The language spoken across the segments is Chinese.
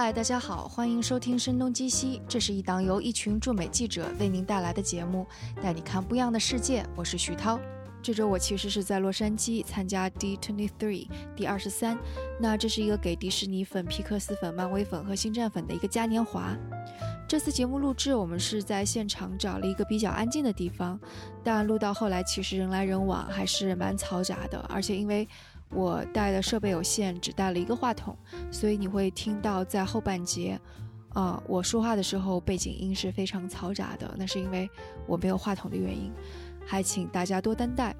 嗨，大家好，欢迎收听《声东击西》，这是一档由一群驻美记者为您带来的节目，带你看不一样的世界。我是徐涛。这周我其实是在洛杉矶参加 D Twenty Three 第二十三，那这是一个给迪士尼粉、皮克斯粉、漫威粉和星战粉的一个嘉年华。这次节目录制，我们是在现场找了一个比较安静的地方，但录到后来其实人来人往，还是蛮嘈杂的。而且因为我带的设备有限，只带了一个话筒，所以你会听到在后半节，啊，我说话的时候背景音是非常嘈杂的，那是因为我没有话筒的原因。还请大家多担待。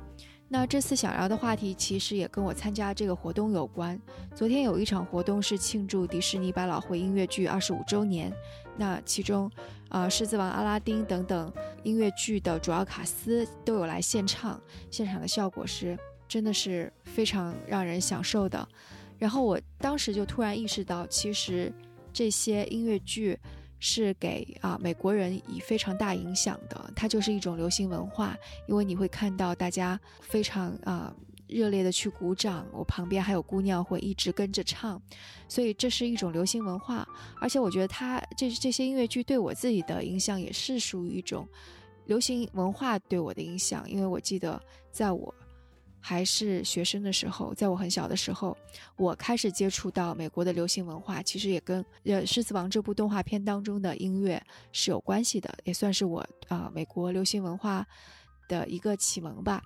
那这次想聊的话题其实也跟我参加这个活动有关。昨天有一场活动是庆祝迪士尼百老汇音乐剧二十五周年，那其中，啊，《狮子王》、《阿拉丁》等等音乐剧的主要卡司都有来献唱，现场的效果是真的是非常让人享受的。然后我当时就突然意识到，其实这些音乐剧。是给啊美国人以非常大影响的，它就是一种流行文化，因为你会看到大家非常啊热烈的去鼓掌，我旁边还有姑娘会一直跟着唱，所以这是一种流行文化。而且我觉得它这这些音乐剧对我自己的影响也是属于一种流行文化对我的影响，因为我记得在我。还是学生的时候，在我很小的时候，我开始接触到美国的流行文化，其实也跟《呃狮子王》这部动画片当中的音乐是有关系的，也算是我啊美国流行文化的一个启蒙吧。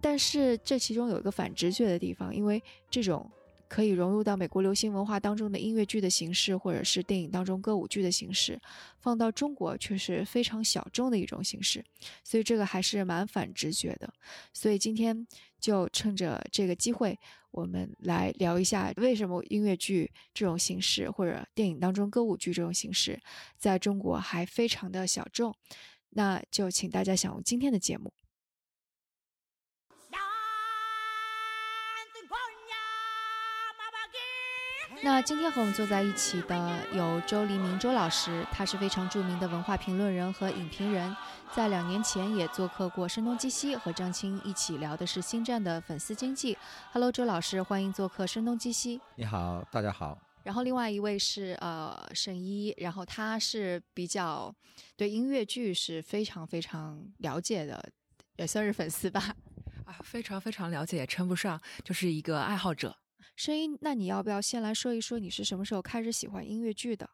但是这其中有一个反直觉的地方，因为这种。可以融入到美国流行文化当中的音乐剧的形式，或者是电影当中歌舞剧的形式，放到中国却是非常小众的一种形式，所以这个还是蛮反直觉的。所以今天就趁着这个机会，我们来聊一下为什么音乐剧这种形式，或者电影当中歌舞剧这种形式，在中国还非常的小众。那就请大家享用今天的节目。那今天和我们坐在一起的有周黎明周老师，他是非常著名的文化评论人和影评人，在两年前也做客过《声东击西》，和张青一起聊的是《星战》的粉丝经济。Hello，周老师，欢迎做客《声东击西》。你好，大家好。然后另外一位是呃沈一，然后他是比较对音乐剧是非常非常了解的，也算是粉丝吧。啊，非常非常了解，也称不上，就是一个爱好者。声音，那你要不要先来说一说你是什么时候开始喜欢音乐剧的？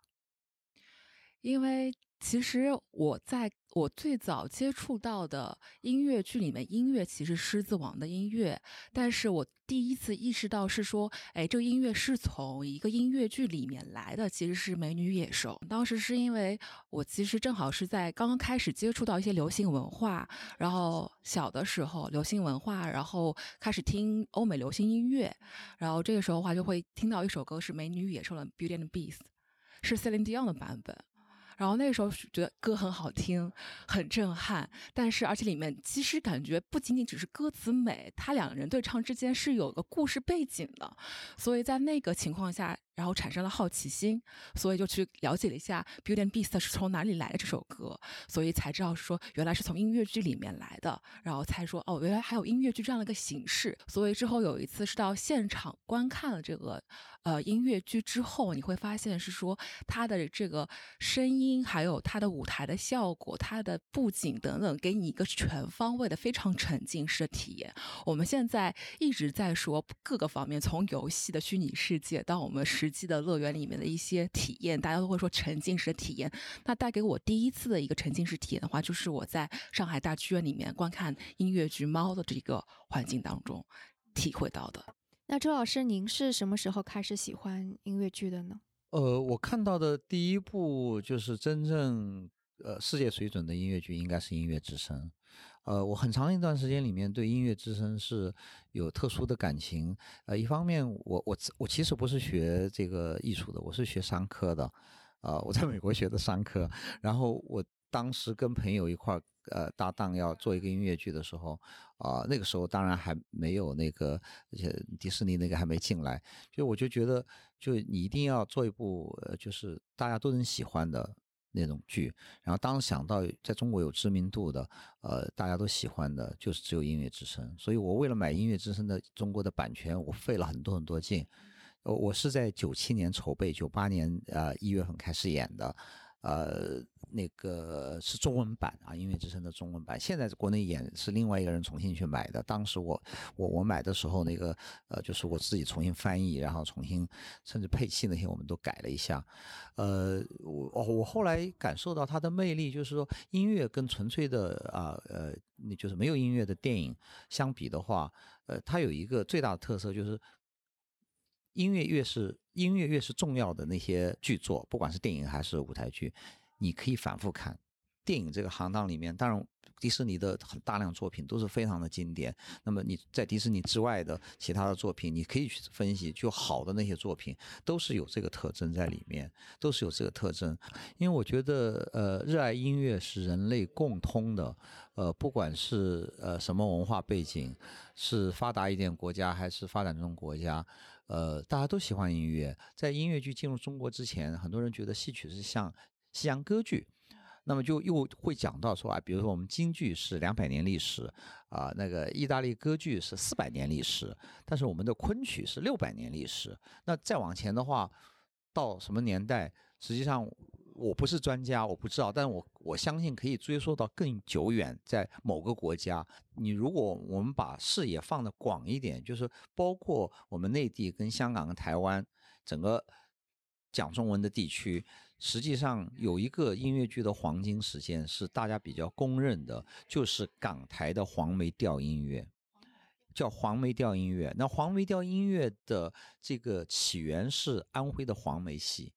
因为其实我在我最早接触到的音乐剧里面，音乐其实《狮子王》的音乐，但是我第一次意识到是说，哎，这个音乐是从一个音乐剧里面来的，其实是《美女野兽》。当时是因为我其实正好是在刚刚开始接触到一些流行文化，然后小的时候流行文化，然后开始听欧美流行音乐，然后这个时候的话就会听到一首歌是《美女野兽》的《Beauty and Beast》，是 Celine Dion 的版本。然后那时候觉得歌很好听，很震撼，但是而且里面其实感觉不仅仅只是歌词美，他两个人对唱之间是有个故事背景的，所以在那个情况下。然后产生了好奇心，所以就去了解了一下《Beauty and Beast》是从哪里来的这首歌，所以才知道说原来是从音乐剧里面来的，然后才说哦，原来还有音乐剧这样的一个形式。所以之后有一次是到现场观看了这个呃音乐剧之后，你会发现是说它的这个声音，还有它的舞台的效果、它的布景等等，给你一个全方位的非常沉浸式的体验。我们现在一直在说各个方面，从游戏的虚拟世界到我们。实际的乐园里面的一些体验，大家都会说沉浸式的体验。那带给我第一次的一个沉浸式体验的话，就是我在上海大剧院里面观看音乐剧《猫》的这个环境当中体会到的。那周老师，您是什么时候开始喜欢音乐剧的呢？呃，我看到的第一部就是真正。呃，世界水准的音乐剧应该是《音乐之声》。呃，我很长一段时间里面对《音乐之声》是有特殊的感情。呃，一方面，我我我其实不是学这个艺术的，我是学商科的。啊，我在美国学的商科。然后我当时跟朋友一块儿呃搭档要做一个音乐剧的时候，啊，那个时候当然还没有那个，而且迪士尼那个还没进来，就我就觉得，就你一定要做一部呃，就是大家都能喜欢的。那种剧，然后当时想到在中国有知名度的，呃，大家都喜欢的，就是只有音乐之声。所以我为了买音乐之声的中国的版权，我费了很多很多劲，我，我是在九七年筹备，九八年呃一月份开始演的，呃。那个是中文版啊，《音乐之声》的中文版。现在国内演是另外一个人重新去买的。当时我我我买的时候，那个呃，就是我自己重新翻译，然后重新甚至配器那些我们都改了一下。呃，我我后来感受到它的魅力，就是说音乐跟纯粹的啊呃，那就是没有音乐的电影相比的话，呃，它有一个最大的特色就是音乐越是音乐越是重要的那些剧作，不管是电影还是舞台剧。你可以反复看电影这个行当里面，当然迪士尼的很大量作品都是非常的经典。那么你在迪士尼之外的其他的作品，你可以去分析，就好的那些作品都是有这个特征在里面，都是有这个特征。因为我觉得，呃，热爱音乐是人类共通的，呃，不管是呃什么文化背景，是发达一点国家还是发展中国家。呃，大家都喜欢音乐。在音乐剧进入中国之前，很多人觉得戏曲是像。西洋歌剧，那么就又会讲到说啊，比如说我们京剧是两百年历史啊，那个意大利歌剧是四百年历史，但是我们的昆曲是六百年历史。那再往前的话，到什么年代？实际上我不是专家，我不知道，但我我相信可以追溯到更久远，在某个国家。你如果我们把视野放得广一点，就是包括我们内地跟香港、跟台湾整个讲中文的地区。实际上有一个音乐剧的黄金时间是大家比较公认的，就是港台的黄梅调音乐，叫黄梅调音乐。那黄梅调音乐的这个起源是安徽的黄梅戏。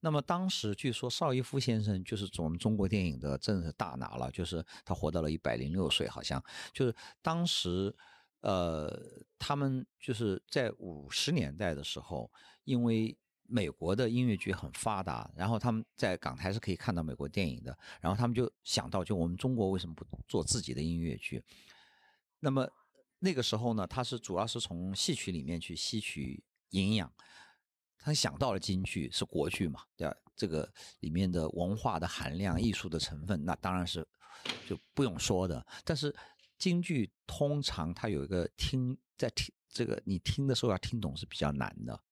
那么当时据说邵逸夫先生就是我们中国电影的真是大拿了，就是他活到了一百零六岁，好像就是当时，呃，他们就是在五十年代的时候，因为。美国的音乐剧很发达，然后他们在港台是可以看到美国电影的，然后他们就想到，就我们中国为什么不做自己的音乐剧？那么那个时候呢，他是主要是从戏曲里面去吸取营养，他想到了京剧是国剧嘛，对吧？这个里面的文化的含量、艺术的成分，那当然是就不用说的。但是京剧通常它有一个听在听这个你听的时候要听懂是比较难的。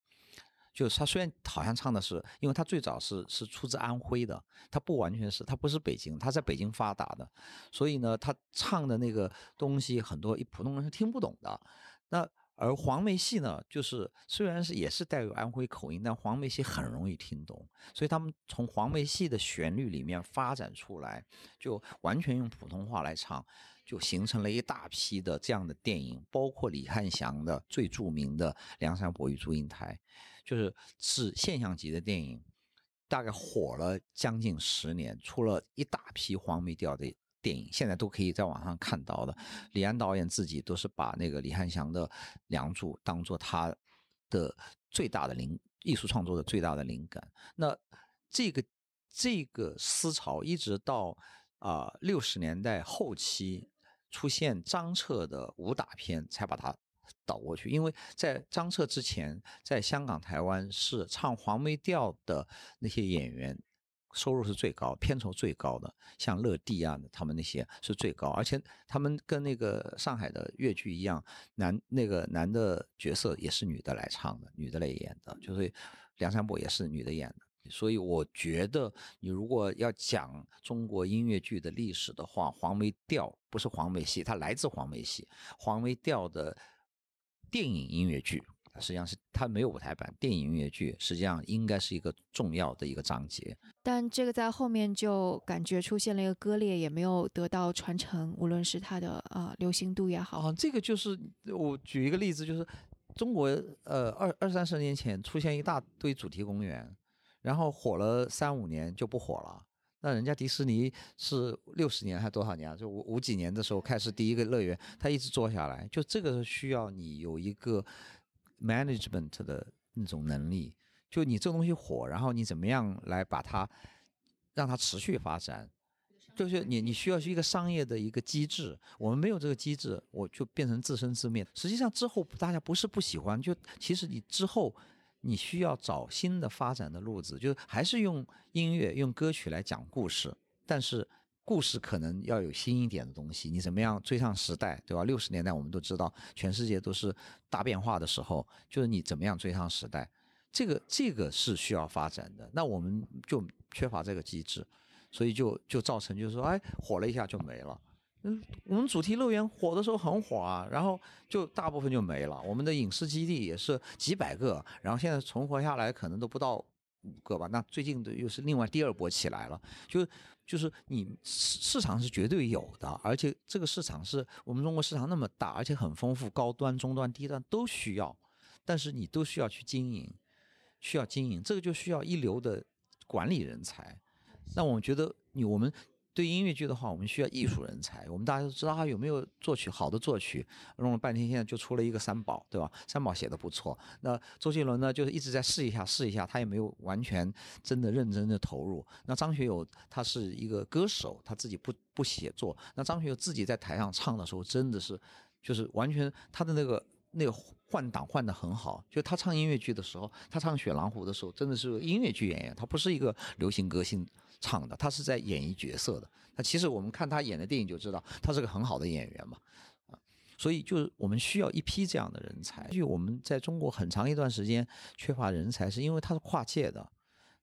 就是他虽然好像唱的是，因为他最早是是出自安徽的，他不完全是，他不是北京，他在北京发达的，所以呢，他唱的那个东西很多一普通人是听不懂的。那而黄梅戏呢，就是虽然是也是带有安徽口音，但黄梅戏很容易听懂，所以他们从黄梅戏的旋律里面发展出来，就完全用普通话来唱。就形成了一大批的这样的电影，包括李翰祥的最著名的《梁山伯与祝英台》，就是是现象级的电影，大概火了将近十年，出了一大批黄梅调的电影，现在都可以在网上看到的。李安导演自己都是把那个李翰祥的《梁祝》当做他的最大的灵艺术创作的最大的灵感。那这个这个思潮一直到啊六十年代后期。出现张彻的武打片，才把它倒过去。因为在张彻之前，在香港、台湾是唱黄梅调的那些演员，收入是最高、片酬最高的，像乐蒂啊，他们那些是最高，而且他们跟那个上海的粤剧一样，男那个男的角色也是女的来唱的，女的来演的，就是梁山伯也是女的演的。所以我觉得，你如果要讲中国音乐剧的历史的话，黄梅调不是黄梅戏，它来自黄梅戏。黄梅调的电影音乐剧，实际上是它没有舞台版。电影音乐剧实际上应该是一个重要的一个章节。但这个在后面就感觉出现了一个割裂，也没有得到传承，无论是它的呃流行度也好。啊，这个就是我举一个例子，就是中国呃二二三十年前出现一大堆主题公园。然后火了三五年就不火了，那人家迪士尼是六十年还多少年啊？就五五几年的时候开始第一个乐园，他一直做下来，就这个需要你有一个 management 的那种能力，就你这东西火，然后你怎么样来把它让它持续发展，就是你你需要是一个商业的一个机制，我们没有这个机制，我就变成自生自灭。实际上之后大家不是不喜欢，就其实你之后。你需要找新的发展的路子，就还是用音乐、用歌曲来讲故事，但是故事可能要有新一点的东西，你怎么样追上时代，对吧？六十年代我们都知道，全世界都是大变化的时候，就是你怎么样追上时代，这个这个是需要发展的。那我们就缺乏这个机制，所以就就造成就是说，哎，火了一下就没了。嗯，我们主题乐园火的时候很火啊，然后就大部分就没了。我们的影视基地也是几百个，然后现在存活下来可能都不到五个吧。那最近的又是另外第二波起来了，就就是你市市场是绝对有的，而且这个市场是我们中国市场那么大，而且很丰富，高端、中端、低端都需要，但是你都需要去经营，需要经营，这个就需要一流的管理人才。那我们觉得你我们。对音乐剧的话，我们需要艺术人才。我们大家都知道他有没有作曲好的作曲，弄了半天，现在就出了一个三宝，对吧？三宝写的不错。那周杰伦呢，就是一直在试一下，试一下，他也没有完全真的认真的投入。那张学友他是一个歌手，他自己不不写作。那张学友自己在台上唱的时候，真的是就是完全他的那个那个换挡换的很好。就他唱音乐剧的时候，他唱《雪狼湖》的时候，真的是音乐剧演员，他不是一个流行歌星。唱的，他是在演绎角色的。那其实我们看他演的电影就知道，他是个很好的演员嘛，啊，所以就是我们需要一批这样的人才。就我们在中国很长一段时间缺乏人才，是因为他是跨界的。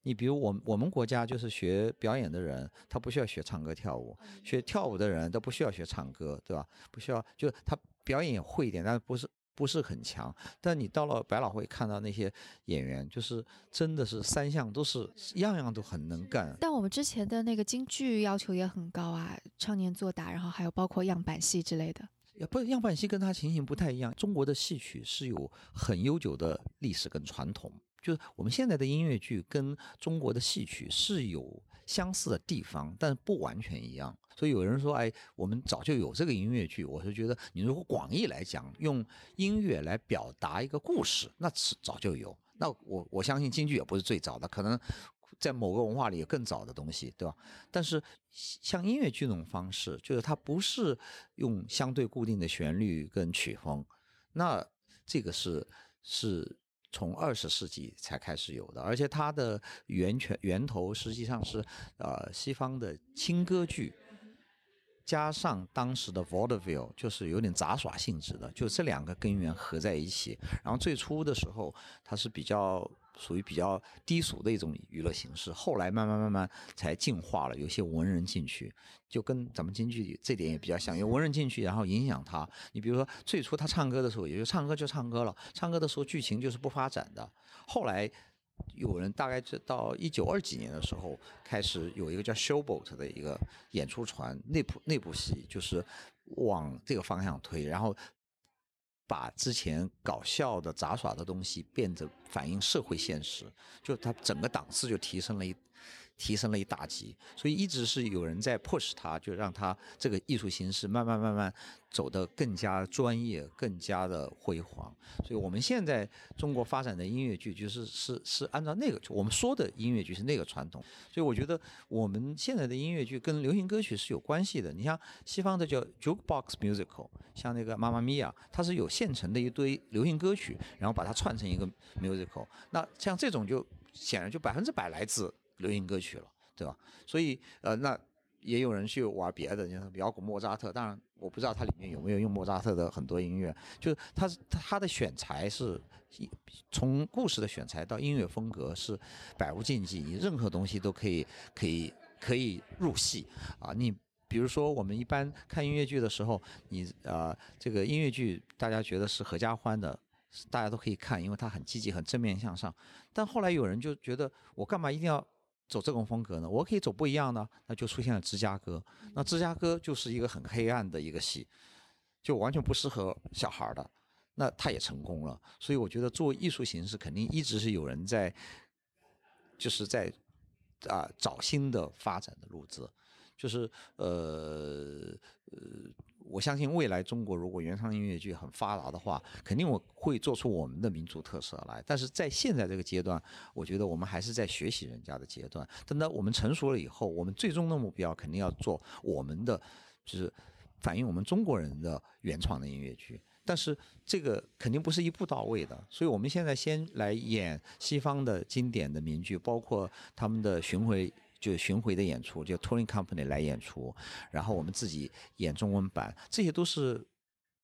你比如我我们国家就是学表演的人，他不需要学唱歌跳舞；学跳舞的人都不需要学唱歌，对吧？不需要，就他表演也会一点，但是不是。不是很强，但你到了百老汇看到那些演员，就是真的是三项都是样样都很能干。但我们之前的那个京剧要求也很高啊，唱念做打，然后还有包括样板戏之类的。也不，样板戏跟它情形不太一样。中国的戏曲是有很悠久的历史跟传统，就是我们现在的音乐剧跟中国的戏曲是有相似的地方，但是不完全一样。所以有人说，哎，我们早就有这个音乐剧。我是觉得，你如果广义来讲，用音乐来表达一个故事，那是早就有。那我我相信京剧也不是最早的，可能在某个文化里有更早的东西，对吧？但是像音乐剧那种方式，就是它不是用相对固定的旋律跟曲风，那这个是是从二十世纪才开始有的，而且它的源泉源头实际上是呃西方的轻歌剧。加上当时的 vaudeville，就是有点杂耍性质的，就这两个根源合在一起。然后最初的时候，它是比较属于比较低俗的一种娱乐形式，后来慢慢慢慢才进化了，有些文人进去，就跟咱们京剧这点也比较像，有文人进去，然后影响他。你比如说最初他唱歌的时候，也就唱歌就唱歌了，唱歌的时候剧情就是不发展的，后来。有人大概是到一九二几年的时候，开始有一个叫 Showboat 的一个演出船，那部那部戏就是往这个方向推，然后把之前搞笑的杂耍的东西变得反映社会现实，就它整个档次就提升了一。提升了一大级，所以一直是有人在 push 他，就让他这个艺术形式慢慢慢慢走得更加专业、更加的辉煌。所以我们现在中国发展的音乐剧，就是是是按照那个我们说的音乐剧是那个传统。所以我觉得我们现在的音乐剧跟流行歌曲是有关系的。你像西方的叫 jukebox musical，像那个《妈妈咪呀》，它是有现成的一堆流行歌曲，然后把它串成一个 musical。那像这种就显然就百分之百来自。流行歌曲了，对吧？所以呃，那也有人去玩别的，你像摇滚莫扎特。当然，我不知道它里面有没有用莫扎特的很多音乐。就是它它的选材是，从故事的选材到音乐风格是百无禁忌，你任何东西都可以可以可以入戏啊。你比如说，我们一般看音乐剧的时候，你呃这个音乐剧大家觉得是合家欢的。大家都可以看，因为它很积极、很正面向上。但后来有人就觉得，我干嘛一定要走这种风格呢？我可以走不一样呢，那就出现了芝加哥。那芝加哥就是一个很黑暗的一个戏，就完全不适合小孩的。那他也成功了。所以我觉得，做艺术形式，肯定一直是有人在，就是在啊找新的发展的路子，就是呃呃。我相信未来中国如果原创音乐剧很发达的话，肯定我会做出我们的民族特色来。但是在现在这个阶段，我觉得我们还是在学习人家的阶段。等到我们成熟了以后，我们最终的目标肯定要做我们的，就是反映我们中国人的原创的音乐剧。但是这个肯定不是一步到位的，所以我们现在先来演西方的经典的名剧，包括他们的巡回。就巡回的演出，就 touring company 来演出，然后我们自己演中文版，这些都是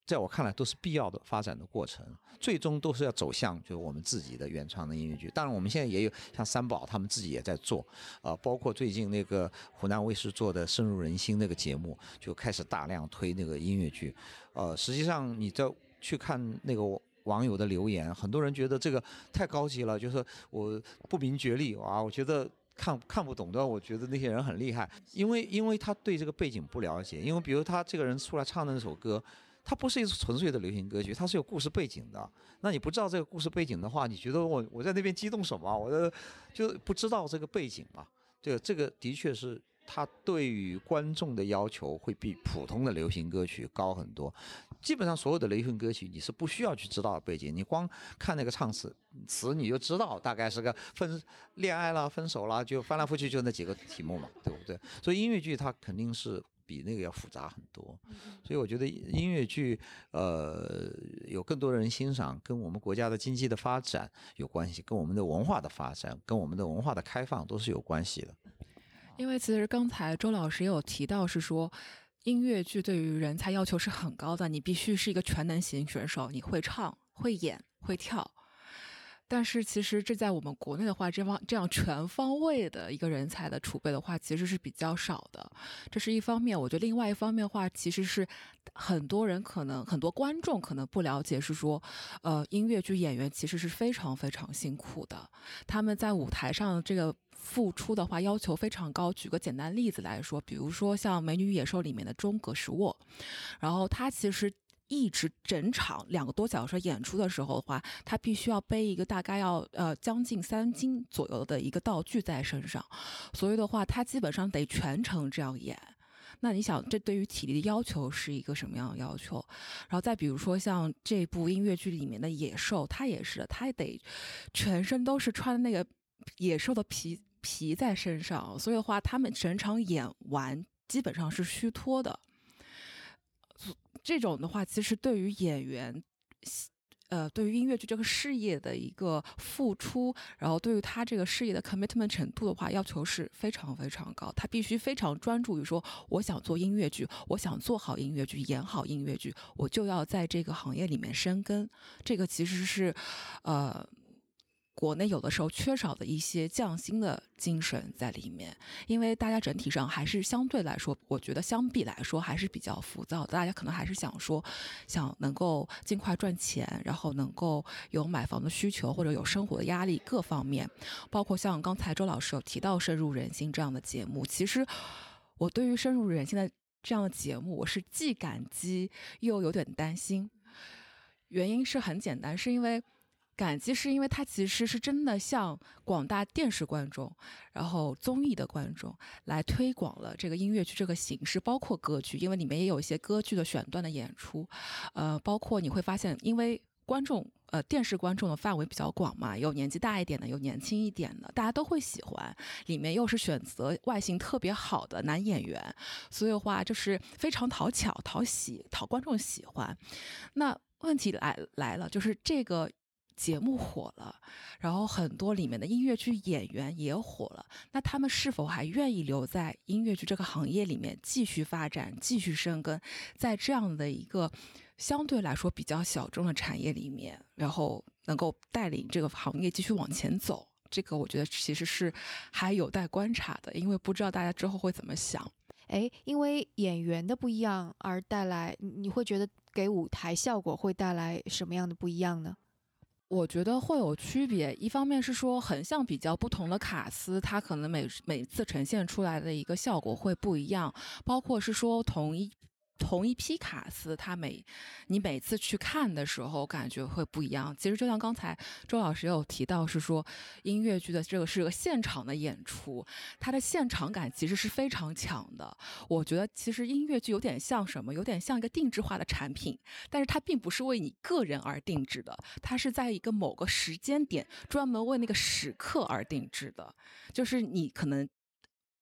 在我看来都是必要的发展的过程，最终都是要走向就是我们自己的原创的音乐剧。当然，我们现在也有像三宝他们自己也在做，啊，包括最近那个湖南卫视做的《深入人心》那个节目，就开始大量推那个音乐剧。呃，实际上你在去看那个。网友的留言，很多人觉得这个太高级了，就是我不明觉厉啊，我觉得看看不懂的，我觉得那些人很厉害，因为因为他对这个背景不了解，因为比如他这个人出来唱的那首歌，他不是一首纯粹的流行歌曲，他是有故事背景的。那你不知道这个故事背景的话，你觉得我我在那边激动什么？我的就不知道这个背景嘛？对，这个的确是。他对于观众的要求会比普通的流行歌曲高很多。基本上所有的流行歌曲，你是不需要去知道背景，你光看那个唱词词，你就知道大概是个分恋爱啦、分手啦，就翻来覆去就那几个题目嘛，对不对？所以音乐剧它肯定是比那个要复杂很多。所以我觉得音乐剧，呃，有更多人欣赏，跟我们国家的经济的发展有关系，跟我们的文化的发展，跟我们的文化的开放都是有关系的。因为其实刚才周老师也有提到，是说音乐剧对于人才要求是很高的，你必须是一个全能型选手，你会唱、会演、会跳。但是其实这在我们国内的话，这方这样全方位的一个人才的储备的话，其实是比较少的。这是一方面，我觉得另外一方面的话，其实是很多人可能很多观众可能不了解，是说，呃，音乐剧演员其实是非常非常辛苦的，他们在舞台上这个。付出的话要求非常高。举个简单例子来说，比如说像《美女与野兽》里面的钟葛石沃，然后他其实一直整场两个多小时演出的时候的话，他必须要背一个大概要呃将近三斤左右的一个道具在身上，所以的话，他基本上得全程这样演。那你想，这对于体力的要求是一个什么样的要求？然后再比如说像这部音乐剧里面的野兽，他也是，他得全身都是穿那个野兽的皮。皮在身上，所以的话，他们整场演完基本上是虚脱的。这种的话，其实对于演员，呃，对于音乐剧这个事业的一个付出，然后对于他这个事业的 commitment 程度的话，要求是非常非常高。他必须非常专注于说，我想做音乐剧，我想做好音乐剧，演好音乐剧，我就要在这个行业里面深耕。这个其实是，呃。国内有的时候缺少的一些匠心的精神在里面，因为大家整体上还是相对来说，我觉得相比来说还是比较浮躁。大家可能还是想说，想能够尽快赚钱，然后能够有买房的需求，或者有生活的压力各方面。包括像刚才周老师有提到《深入人心》这样的节目，其实我对于《深入人心》的这样的节目，我是既感激又有点担心。原因是很简单，是因为。感激是因为它其实是真的向广大电视观众，然后综艺的观众来推广了这个音乐剧这个形式，包括歌剧，因为里面也有一些歌剧的选段的演出，呃，包括你会发现，因为观众呃电视观众的范围比较广嘛，有年纪大一点的，有年轻一点的，大家都会喜欢，里面又是选择外形特别好的男演员，所以的话就是非常讨巧、讨喜、讨观众喜欢。那问题来来了，就是这个。节目火了，然后很多里面的音乐剧演员也火了，那他们是否还愿意留在音乐剧这个行业里面继续发展、继续生根，在这样的一个相对来说比较小众的产业里面，然后能够带领这个行业继续往前走？这个我觉得其实是还有待观察的，因为不知道大家之后会怎么想。哎，因为演员的不一样而带来，你会觉得给舞台效果会带来什么样的不一样呢？我觉得会有区别，一方面是说横向比较不同的卡司，它可能每每次呈现出来的一个效果会不一样，包括是说同一。同一批卡司，他每你每次去看的时候，感觉会不一样。其实就像刚才周老师有提到，是说音乐剧的这个是个现场的演出，它的现场感其实是非常强的。我觉得其实音乐剧有点像什么，有点像一个定制化的产品，但是它并不是为你个人而定制的，它是在一个某个时间点专门为那个时刻而定制的，就是你可能。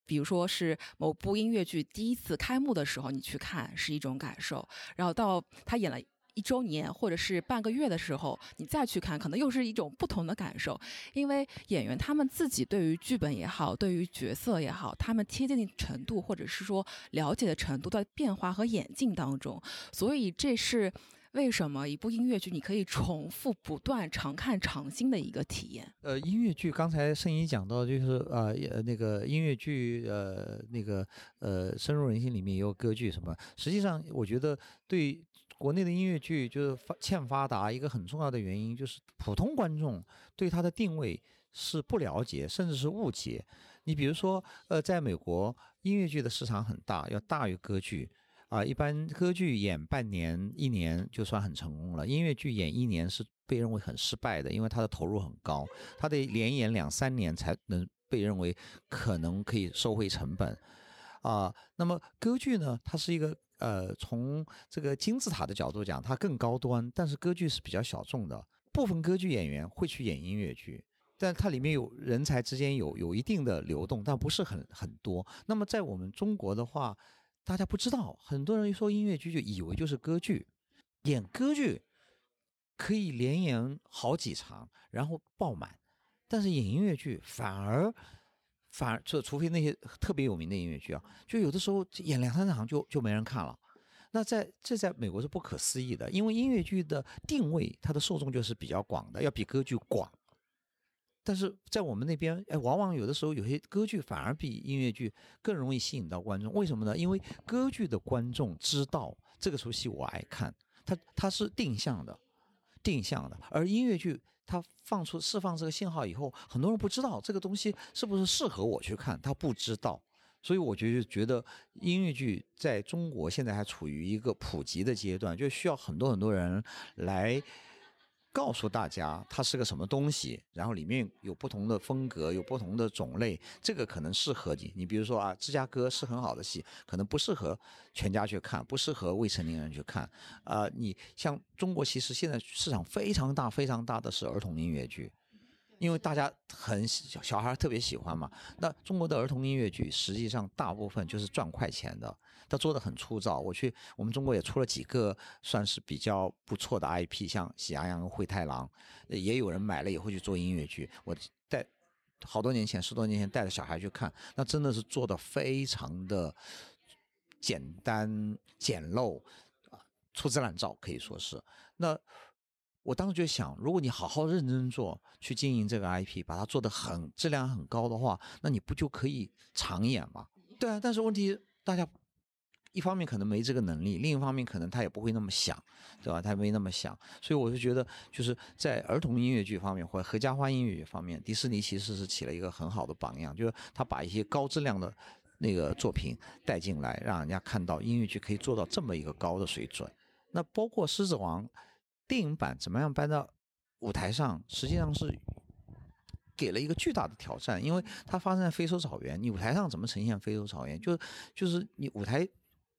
比如说是某部音乐剧第一次开幕的时候，你去看是一种感受，然后到他演了一周年或者是半个月的时候，你再去看，可能又是一种不同的感受。因为演员他们自己对于剧本也好，对于角色也好，他们贴近的程度或者是说了解的程度在变化和演进当中，所以这是为什么一部音乐剧你可以重复不断、常看常新的一个体验。呃，音乐剧刚才盛一讲到，就是啊，呃，那个音乐剧，呃，那个呃，深入人心里面也有歌剧什么。实际上，我觉得对。国内的音乐剧就是发欠发达，一个很重要的原因就是普通观众对它的定位是不了解，甚至是误解。你比如说，呃，在美国音乐剧的市场很大，要大于歌剧啊。一般歌剧演半年、一年就算很成功了，音乐剧演一年是被认为很失败的，因为它的投入很高，它得连演两三年才能被认为可能可以收回成本啊。那么歌剧呢，它是一个。呃，从这个金字塔的角度讲，它更高端，但是歌剧是比较小众的。部分歌剧演员会去演音乐剧，但它里面有人才之间有有一定的流动，但不是很很多。那么在我们中国的话，大家不知道，很多人一说音乐剧就以为就是歌剧，演歌剧可以连演好几场，然后爆满，但是演音乐剧反而。反而就除非那些特别有名的音乐剧啊，就有的时候演两三场就就没人看了。那在这在美国是不可思议的，因为音乐剧的定位它的受众就是比较广的，要比歌剧广。但是在我们那边，哎，往往有的时候有些歌剧反而比音乐剧更容易吸引到观众。为什么呢？因为歌剧的观众知道这个出戏我爱看，它它是定向的，定向的，而音乐剧。它放出释放这个信号以后，很多人不知道这个东西是不是适合我去看，他不知道，所以我就觉得音乐剧在中国现在还处于一个普及的阶段，就需要很多很多人来。告诉大家它是个什么东西，然后里面有不同的风格，有不同的种类，这个可能适合你。你比如说啊，芝加哥是很好的戏，可能不适合全家去看，不适合未成年人去看。啊，你像中国，其实现在市场非常大、非常大的是儿童音乐剧。因为大家很小小孩特别喜欢嘛，那中国的儿童音乐剧实际上大部分就是赚快钱的，他做的很粗糙。我去我们中国也出了几个算是比较不错的 IP，像《喜羊羊》《和灰太狼》，也有人买了以后去做音乐剧。我带好多年前，十多年前带着小孩去看，那真的是做的非常的简单简陋啊，粗制滥造可以说是那。我当时就想，如果你好好认真做，去经营这个 IP，把它做得很质量很高的话，那你不就可以长演吗？对啊，但是问题大家一方面可能没这个能力，另一方面可能他也不会那么想，对吧？他没那么想，所以我就觉得，就是在儿童音乐剧方面或者合家欢音乐剧方面，迪士尼其实是起了一个很好的榜样，就是他把一些高质量的那个作品带进来，让人家看到音乐剧可以做到这么一个高的水准。那包括《狮子王》。电影版怎么样搬到舞台上？实际上是给了一个巨大的挑战，因为它发生在非洲草原，你舞台上怎么呈现非洲草原？就是就是你舞台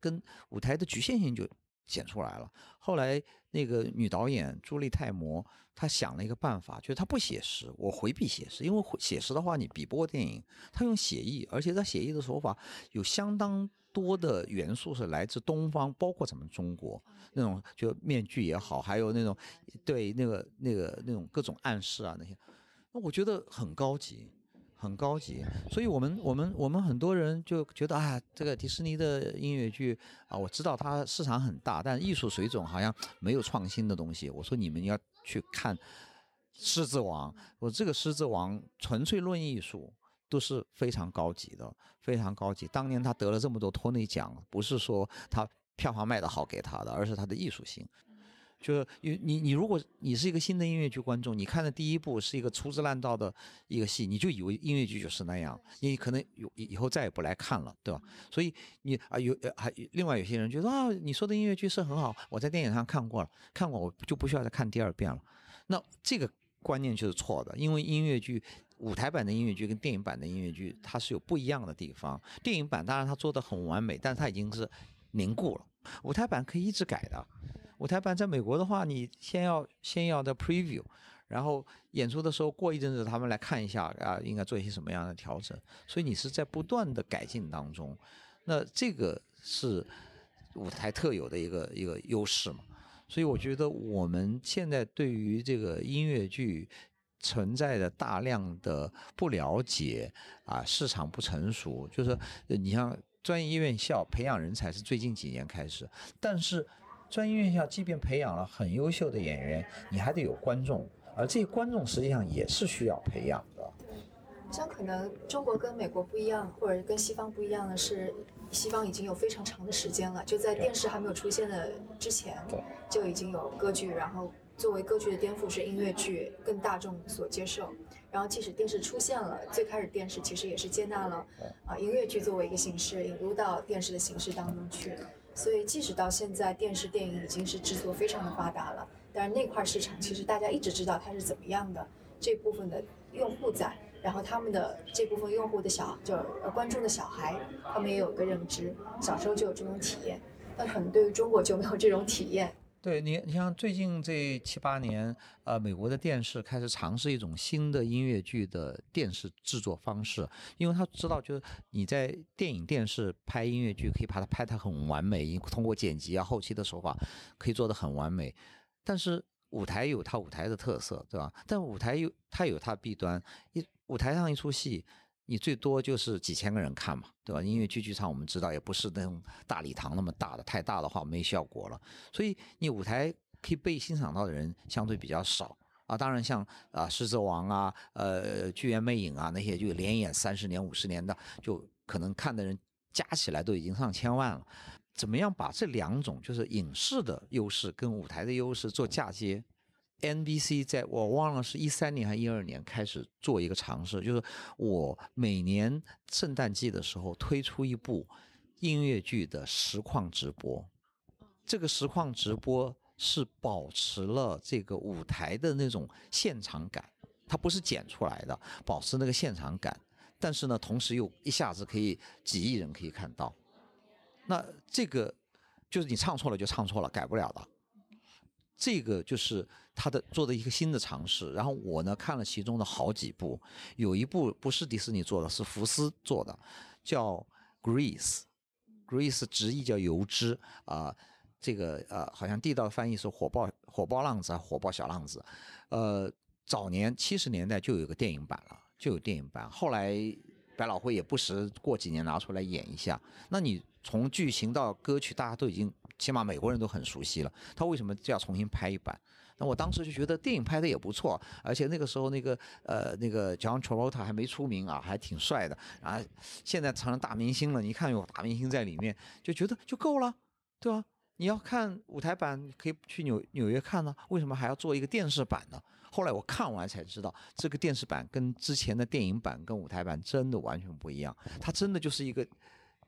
跟舞台的局限性就显出来了。后来那个女导演朱莉泰摩，她想了一个办法，就是她不写实，我回避写实，因为写实的话你比不过电影。她用写意，而且她写意的手法有相当。多的元素是来自东方，包括咱们中国那种，就面具也好，还有那种对那个那个那种各种暗示啊那些，那我觉得很高级，很高级。所以我们我们我们很多人就觉得啊，这个迪士尼的音乐剧啊，我知道它市场很大，但艺术水准好像没有创新的东西。我说你们要去看《狮子王》，我这个《狮子王》纯粹论艺术。都是非常高级的，非常高级。当年他得了这么多托尼奖，不是说他票房卖得好给他的，而是他的艺术性。就是你你你，如果你是一个新的音乐剧观众，你看的第一部是一个粗制滥造的一个戏，你就以为音乐剧就是那样，你可能有以后再也不来看了，对吧？所以你啊有还另外有些人觉得啊，你说的音乐剧是很好，我在电影上看过了，看过我就不需要再看第二遍了。那这个观念就是错的，因为音乐剧。舞台版的音乐剧跟电影版的音乐剧，它是有不一样的地方。电影版当然它做的很完美，但是它已经是凝固了。舞台版可以一直改的。舞台版在美国的话，你先要先要的 preview，然后演出的时候过一阵子他们来看一下啊，应该做一些什么样的调整。所以你是在不断的改进当中。那这个是舞台特有的一个一个优势嘛。所以我觉得我们现在对于这个音乐剧存在的大量的不了解啊，市场不成熟，就是你像专业院校培养人才是最近几年开始，但是专业院校即便培养了很优秀的演员，你还得有观众，而这些观众实际上也是需要培养的。像可能中国跟美国不一样，或者跟西方不一样的是。西方已经有非常长的时间了，就在电视还没有出现的之前，就已经有歌剧。然后作为歌剧的颠覆是音乐剧更大众所接受。然后即使电视出现了，最开始电视其实也是接纳了啊音乐剧作为一个形式引入到电视的形式当中去。所以即使到现在电视电影已经是制作非常的发达了，但是那块市场其实大家一直知道它是怎么样的，这部分的用户在。然后他们的这部分用户的小，就呃观众的小孩，他们也有个认知，小时候就有这种体验，但可能对于中国就没有这种体验。对你，你像最近这七八年，呃，美国的电视开始尝试一种新的音乐剧的电视制作方式，因为他知道，就是你在电影、电视拍音乐剧，可以把它拍得很完美，通过剪辑啊、后期的手法，可以做得很完美，但是。舞台有它舞台的特色，对吧？但舞台有它有它弊端。一舞台上一出戏，你最多就是几千个人看嘛，对吧？音乐剧剧场我们知道也不是那种大礼堂那么大的，太大的话没效果了。所以你舞台可以被欣赏到的人相对比较少啊。当然像啊《狮子王》啊、呃《剧院魅影》啊那些就连演三十年、五十年的，就可能看的人加起来都已经上千万了。怎么样把这两种就是影视的优势跟舞台的优势做嫁接？NBC 在我忘了是一三年还是一二年开始做一个尝试，就是我每年圣诞季的时候推出一部音乐剧的实况直播。这个实况直播是保持了这个舞台的那种现场感，它不是剪出来的，保持那个现场感。但是呢，同时又一下子可以几亿人可以看到。那这个就是你唱错了就唱错了，改不了的。这个就是他的做的一个新的尝试。然后我呢看了其中的好几部，有一部不是迪士尼做的，是福斯做的，叫《Grease》，Grease 直译叫油脂啊。这个呃好像地道的翻译是火爆火爆浪子啊，火爆小浪子。呃，早年七十年代就有个电影版了，就有电影版。后来百老汇也不时过几年拿出来演一下。那你？从剧情到歌曲，大家都已经起码美国人都很熟悉了。他为什么就要重新拍一版？那我当时就觉得电影拍的也不错，而且那个时候那个呃那个 John Travolta 还没出名啊，还挺帅的。啊，现在成了大明星了，你看有大明星在里面，就觉得就够了，对吧？你要看舞台版，可以去纽纽约看呢，为什么还要做一个电视版呢？后来我看完才知道，这个电视版跟之前的电影版跟舞台版真的完全不一样，它真的就是一个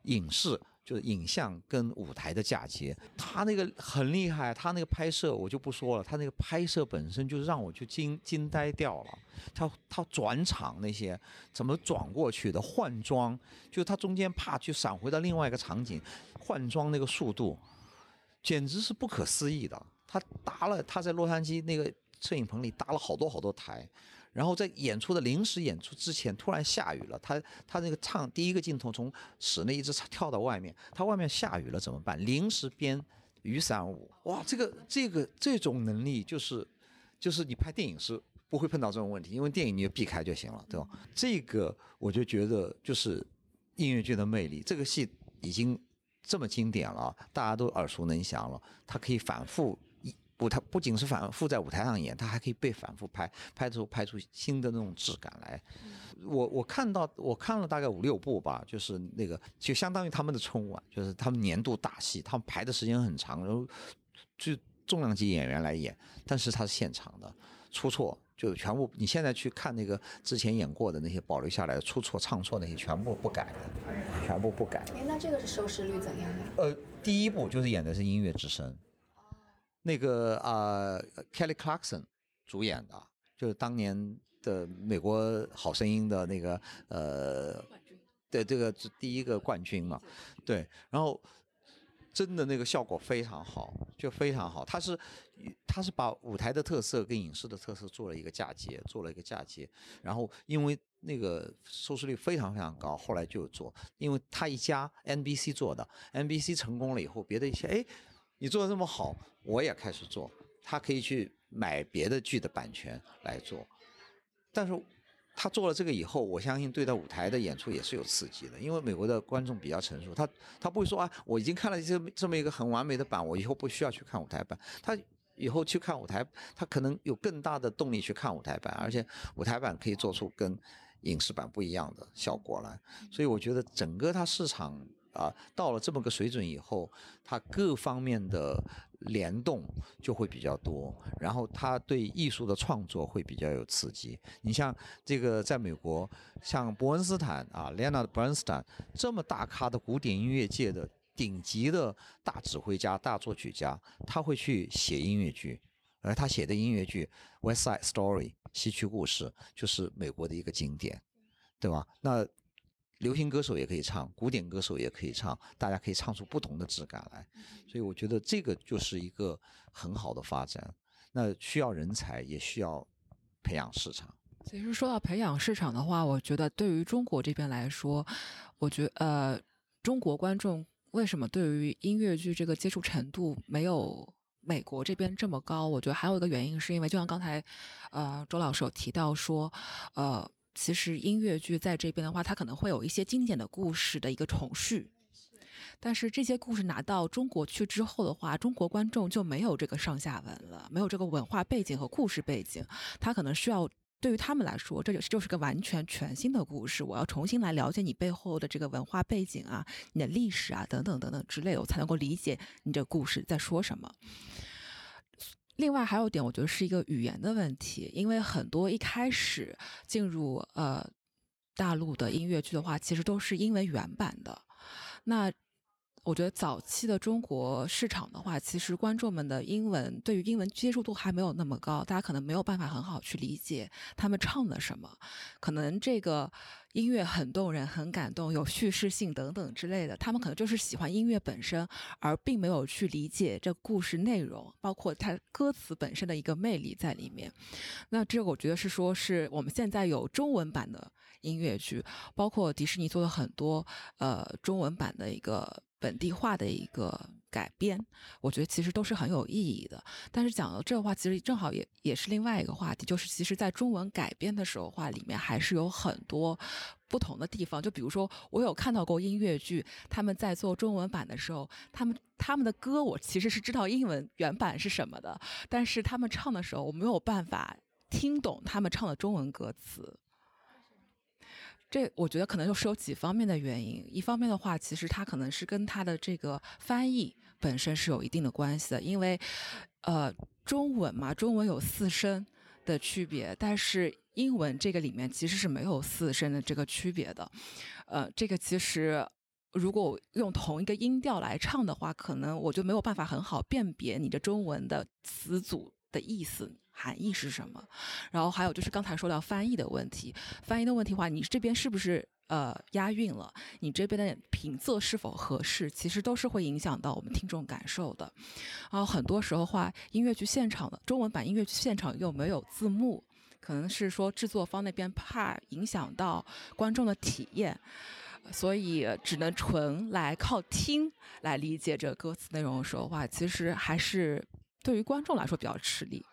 影视。就是影像跟舞台的嫁接，他那个很厉害，他那个拍摄我就不说了，他那个拍摄本身就让我就惊惊呆掉了。他他转场那些怎么转过去的换装，就是他中间怕去闪回到另外一个场景，换装那个速度，简直是不可思议的。他搭了他在洛杉矶那个摄影棚里搭了好多好多台。然后在演出的临时演出之前，突然下雨了。他他那个唱第一个镜头从室内一直跳到外面，他外面下雨了怎么办？临时编雨伞舞。哇，这个这个这种能力就是就是你拍电影是不会碰到这种问题，因为电影你就避开就行了，对吧？这个我就觉得就是音乐剧的魅力。这个戏已经这么经典了，大家都耳熟能详了，它可以反复。舞台不仅是反复在舞台上演，它还可以被反复拍，拍出拍出新的那种质感来。我我看到我看了大概五六部吧，就是那个就相当于他们的春晚，就是他们年度大戏，他们排的时间很长，然后就重量级演员来演，但是他是现场的，出错就全部。你现在去看那个之前演过的那些保留下来的出错唱错那些全部不改的，全部不改。哎，那这个是收视率怎样呀？呃，第一部就是演的是音乐之声。那个啊，Kelly Clarkson 主演的，就是当年的美国好声音的那个呃，对这个是第一个冠军嘛，对，然后真的那个效果非常好，就非常好。他是他是把舞台的特色跟影视的特色做了一个嫁接，做了一个嫁接。然后因为那个收视率非常非常高，后来就做，因为他一家 NBC 做的，NBC 成功了以后，别的一些哎。你做的这么好，我也开始做。他可以去买别的剧的版权来做，但是他做了这个以后，我相信对待舞台的演出也是有刺激的，因为美国的观众比较成熟，他他不会说啊，我已经看了这这么一个很完美的版，我以后不需要去看舞台版。他以后去看舞台，他可能有更大的动力去看舞台版，而且舞台版可以做出跟影视版不一样的效果来。所以我觉得整个它市场。啊，到了这么个水准以后，它各方面的联动就会比较多，然后它对艺术的创作会比较有刺激。你像这个，在美国，像伯恩斯坦啊，Leonard Bernstein 这么大咖的古典音乐界的顶级的大指挥家、大作曲家，他会去写音乐剧，而他写的音乐剧《West Side Story》西区故事就是美国的一个经典，对吧？那。流行歌手也可以唱，古典歌手也可以唱，大家可以唱出不同的质感来，所以我觉得这个就是一个很好的发展。那需要人才，也需要培养市场。其实说到培养市场的话，我觉得对于中国这边来说，我觉呃，中国观众为什么对于音乐剧这个接触程度没有美国这边这么高？我觉得还有一个原因是因为，就像刚才呃周老师有提到说，呃。其实音乐剧在这边的话，它可能会有一些经典的故事的一个重续，但是这些故事拿到中国去之后的话，中国观众就没有这个上下文了，没有这个文化背景和故事背景，他可能需要对于他们来说，这就就是个完全全新的故事，我要重新来了解你背后的这个文化背景啊，你的历史啊，等等等等之类的，我才能够理解你这故事在说什么。另外还有一点，我觉得是一个语言的问题，因为很多一开始进入呃大陆的音乐剧的话，其实都是英文原版的。那我觉得早期的中国市场的话，其实观众们的英文对于英文接受度还没有那么高，大家可能没有办法很好去理解他们唱的什么，可能这个。音乐很动人，很感动，有叙事性等等之类的。他们可能就是喜欢音乐本身，而并没有去理解这故事内容，包括它歌词本身的一个魅力在里面。那这个我觉得是说，是我们现在有中文版的音乐剧，包括迪士尼做了很多呃中文版的一个本地化的一个。改编，我觉得其实都是很有意义的。但是讲到这话，其实正好也也是另外一个话题，就是其实，在中文改编的时候，话里面还是有很多不同的地方。就比如说，我有看到过音乐剧，他们在做中文版的时候，他们他们的歌，我其实是知道英文原版是什么的，但是他们唱的时候，我没有办法听懂他们唱的中文歌词。这我觉得可能就是有几方面的原因。一方面的话，其实它可能是跟它的这个翻译。本身是有一定的关系的，因为，呃，中文嘛，中文有四声的区别，但是英文这个里面其实是没有四声的这个区别的，呃，这个其实如果用同一个音调来唱的话，可能我就没有办法很好辨别你的中文的词组的意思含义是什么。然后还有就是刚才说到翻译的问题，翻译的问题话，你这边是不是？呃，押韵了，你这边的平仄是否合适，其实都是会影响到我们听众感受的。然后很多时候话，音乐剧现场的中文版音乐剧现场又没有字幕，可能是说制作方那边怕影响到观众的体验，所以只能纯来靠听来理解这歌词内容的时候话，其实还是对于观众来说比较吃力。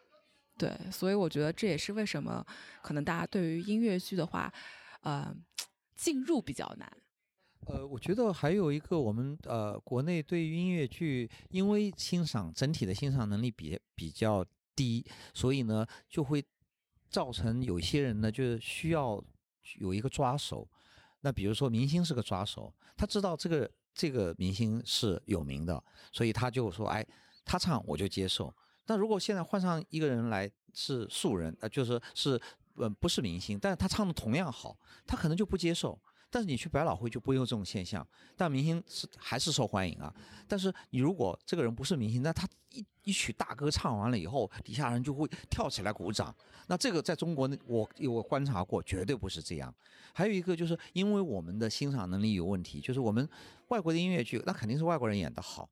对，所以我觉得这也是为什么可能大家对于音乐剧的话，呃。进入比较难，呃，我觉得还有一个，我们呃，国内对于音乐剧，因为欣赏整体的欣赏能力比比较低，所以呢，就会造成有些人呢，就是需要有一个抓手。那比如说明星是个抓手，他知道这个这个明星是有名的，所以他就说，哎，他唱我就接受。那如果现在换上一个人来是素人，呃，就是是。嗯，不是明星，但是他唱的同样好，他可能就不接受。但是你去百老汇就不会有这种现象，但明星是还是受欢迎啊。但是你如果这个人不是明星，那他一一曲大歌唱完了以后，底下人就会跳起来鼓掌。那这个在中国，我我观察过，绝对不是这样。还有一个就是因为我们的欣赏能力有问题，就是我们外国的音乐剧，那肯定是外国人演的好，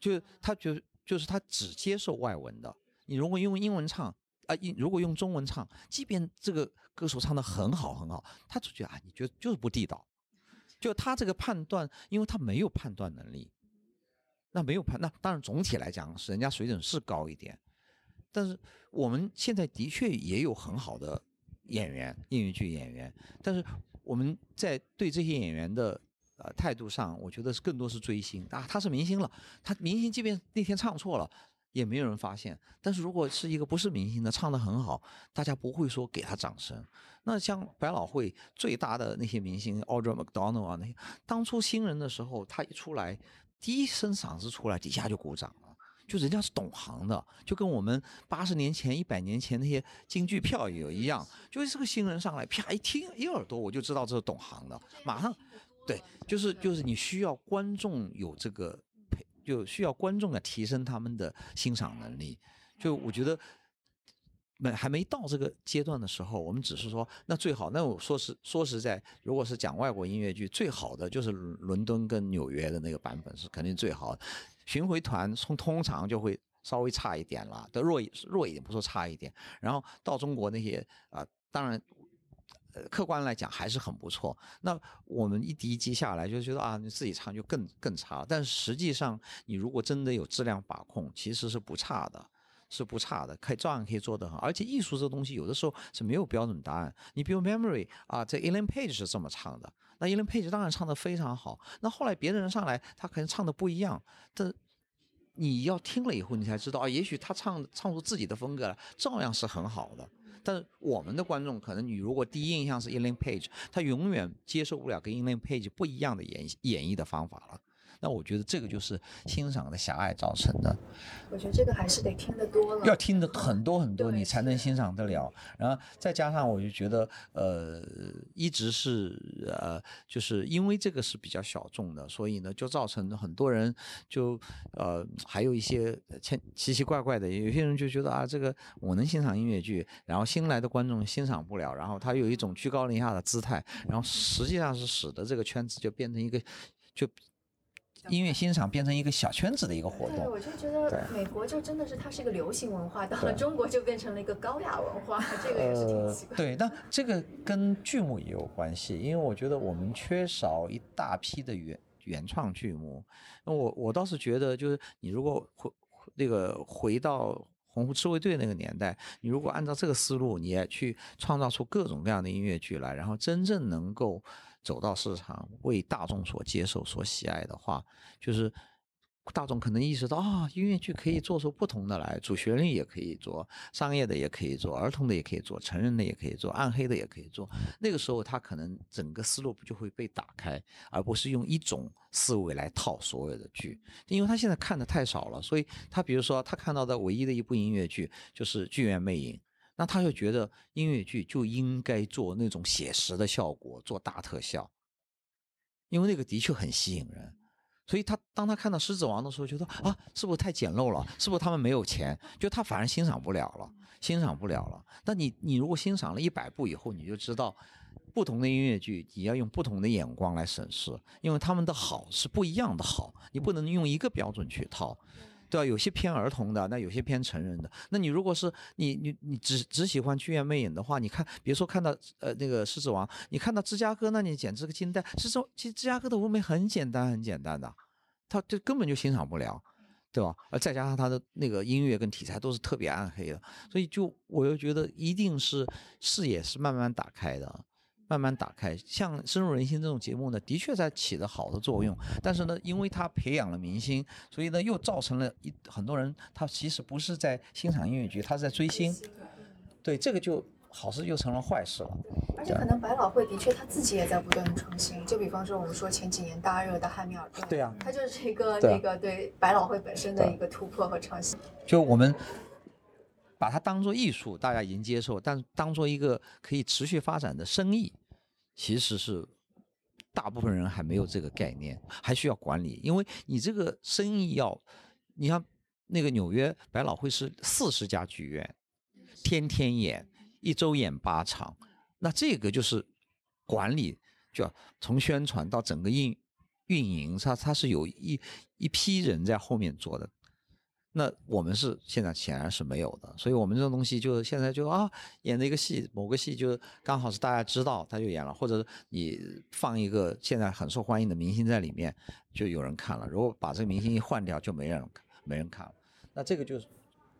就是他就就是他只接受外文的。你如果用英文唱。啊，如果用中文唱，即便这个歌手唱的很好很好，他就觉得啊，你觉得就是不地道，就他这个判断，因为他没有判断能力。那没有判，那当然总体来讲是人家水准是高一点，但是我们现在的确也有很好的演员，音乐剧演员，但是我们在对这些演员的呃态度上，我觉得是更多是追星啊，他是明星了，他明星即便那天唱错了。也没有人发现，但是如果是一个不是明星的唱得很好，大家不会说给他掌声。那像百老汇最大的那些明星，Audrey McDonald 啊，那些当初新人的时候，他一出来，第一声嗓子出来，底下就鼓掌了，就人家是懂行的，就跟我们八十年前、一百年前那些京剧票友一样，就是这个新人上来，啪一听一耳朵，我就知道这是懂行的，马上，对，就是就是你需要观众有这个。就需要观众来提升他们的欣赏能力。就我觉得，没还没到这个阶段的时候，我们只是说，那最好。那我说实说实在，如果是讲外国音乐剧，最好的就是伦敦跟纽约的那个版本是肯定最好的。巡回团从通常就会稍微差一点了，都弱弱一点，不说差一点。然后到中国那些啊，当然。客观来讲还是很不错。那我们一第一季下来就觉得啊，你自己唱就更更差了。但是实际上，你如果真的有质量把控，其实是不差的，是不差的，可以照样可以做得很。而且艺术这东西有的时候是没有标准答案。你比如 Memory 啊，这 Ellen Page 是这么唱的，那 Ellen Page 当然唱得非常好。那后来别的人上来，他可能唱的不一样，但你要听了以后，你才知道啊，也许他唱唱出自己的风格来，照样是很好的。但是我们的观众可能，你如果第一印象是 Elaine Page，他永远接受不了跟 Elaine Page 不一样的演演绎的方法了。那我觉得这个就是欣赏的狭隘造成的。我觉得这个还是得听得多了，要听得很多很多，你才能欣赏得了。然后再加上，我就觉得，呃，一直是呃，就是因为这个是比较小众的，所以呢，就造成很多人就呃，还有一些奇奇奇怪怪的，有些人就觉得啊，这个我能欣赏音乐剧，然后新来的观众欣赏不了，然后他有一种居高临下的姿态，然后实际上是使得这个圈子就变成一个就。音乐欣赏变成一个小圈子的一个活动，对，我就觉得美国就真的是它是一个流行文化，到了中国就变成了一个高雅文化，这个也是挺奇怪。对，那这个跟剧目也有关系，因为我觉得我们缺少一大批的原原创剧目。那我我倒是觉得，就是你如果回那个回到红湖赤卫队那个年代，你如果按照这个思路，你也去创造出各种各样的音乐剧来，然后真正能够。走到市场为大众所接受、所喜爱的话，就是大众可能意识到啊，音乐剧可以做出不同的来，主旋律也可以做，商业的也可以做，儿童的也可以做，成人的也可以做，暗黑的也可以做。那个时候，他可能整个思路不就会被打开，而不是用一种思维来套所有的剧。因为他现在看的太少了，所以他比如说他看到的唯一的一部音乐剧就是《剧院魅影》。那他就觉得音乐剧就应该做那种写实的效果，做大特效，因为那个的确很吸引人。所以他当他看到《狮子王》的时候，觉得啊，是不是太简陋了？是不是他们没有钱？就他反而欣赏不了了，欣赏不了了。那你你如果欣赏了一百部以后，你就知道不同的音乐剧，你要用不同的眼光来审视，因为他们的好是不一样的好，你不能用一个标准去套。对吧？有些偏儿童的，那有些偏成人的。那你如果是你你你只只喜欢剧院魅影的话，你看，别说看到呃那个狮子王，你看到芝加哥，那你简直个惊呆。是说，其实芝加哥的舞美很简单，很简单的，他就根本就欣赏不了，对吧？而再加上他的那个音乐跟题材都是特别暗黑的，所以就我又觉得一定是视野是慢慢打开的。慢慢打开，像深入人心这种节目呢，的确在起着好的作用。但是呢，因为它培养了明星，所以呢，又造成了一很多人他其实不是在欣赏音乐剧，他是在追星。对，这个就好事又成了坏事了。而且可能百老汇的确他自己也在不断的创新。就比方说我们说前几年大热的《汉密尔顿》，对呀，它就是一个那个对百老汇本身的一个突破和创新。就我们。把它当做艺术，大家已经接受；但当做一个可以持续发展的生意，其实是大部分人还没有这个概念，还需要管理。因为你这个生意要，你像那个纽约百老汇是四十家剧院，天天演，一周演八场，那这个就是管理，就要从宣传到整个运运营，它它是有一一批人在后面做的。那我们是现在显然是没有的，所以我们这种东西就是现在就啊演的一个戏，某个戏就刚好是大家知道他就演了，或者你放一个现在很受欢迎的明星在里面，就有人看了。如果把这个明星一换掉，就没人没人看了。那这个就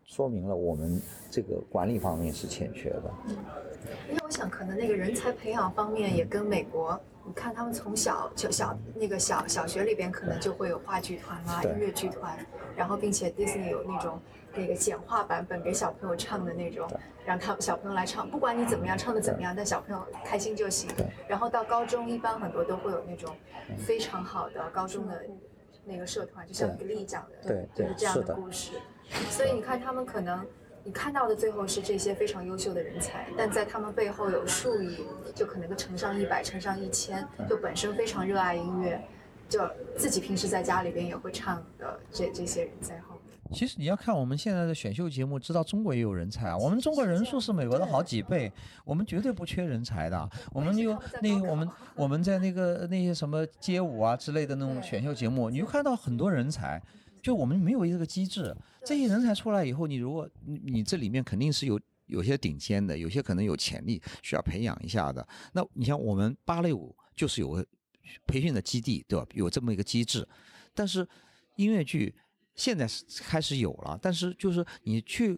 说明了我们这个管理方面是欠缺的。因为我想，可能那个人才培养方面也跟美国。你看，他们从小就小那个小小学里边，可能就会有话剧团啊、音乐剧团，然后并且 Disney 有那种那个简化版本给小朋友唱的那种，让他们小朋友来唱，不管你怎么样唱的怎么样，但小朋友开心就行。然后到高中，一般很多都会有那种非常好的高中的那个社团，就像那个丽讲的，对就是这样的故事。所以你看，他们可能。你看到的最后是这些非常优秀的人才，但在他们背后有数亿，就可能个乘上一百，乘上一千，就本身非常热爱音乐，就自己平时在家里边也会唱的这这些人在后面。其实你要看我们现在的选秀节目，知道中国也有人才啊。我们中国人数是美国的好几倍，我们绝对不缺人才的。我们有那我们我们在那个那些什么街舞啊之类的那种选秀节目，你就看到很多人才。就我们没有一个机制，这些人才出来以后，你如果你你这里面肯定是有有些顶尖的，有些可能有潜力需要培养一下的。那你像我们芭蕾舞就是有个培训的基地，对吧？有这么一个机制。但是音乐剧现在是开始有了，但是就是你去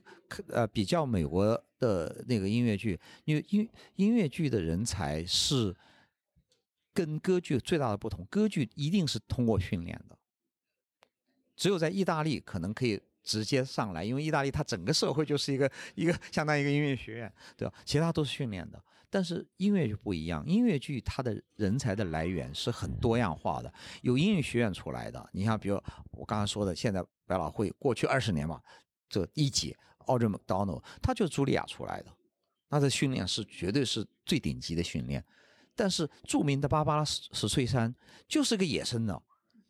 呃比较美国的那个音乐剧，因为音音乐剧的人才是跟歌剧最大的不同，歌剧一定是通过训练的。只有在意大利可能可以直接上来，因为意大利它整个社会就是一个一个相当于一个音乐学院，对吧？其他都是训练的，但是音乐就不一样，音乐剧它的人才的来源是很多样化的，有音乐学院出来的，你像比如我刚刚说的，现在百老汇过去二十年嘛，这一姐奥瑞麦当劳，他就是茱莉亚出来的，她的训练是绝对是最顶级的训练，但是著名的芭芭拉史翠珊就是个野生的。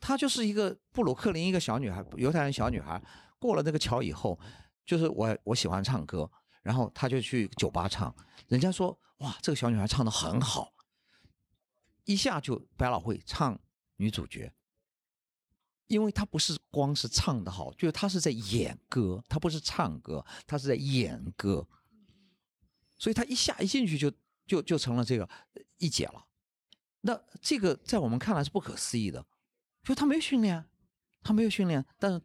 她就是一个布鲁克林一个小女孩，犹太人小女孩。过了那个桥以后，就是我我喜欢唱歌，然后她就去酒吧唱。人家说哇，这个小女孩唱的很好，一下就百老汇唱女主角。因为她不是光是唱的好，就是她是在演歌，她不是唱歌，她是在演歌。所以她一下一进去就就就成了这个一姐了。那这个在我们看来是不可思议的。就他没有训练，他没有训练，但是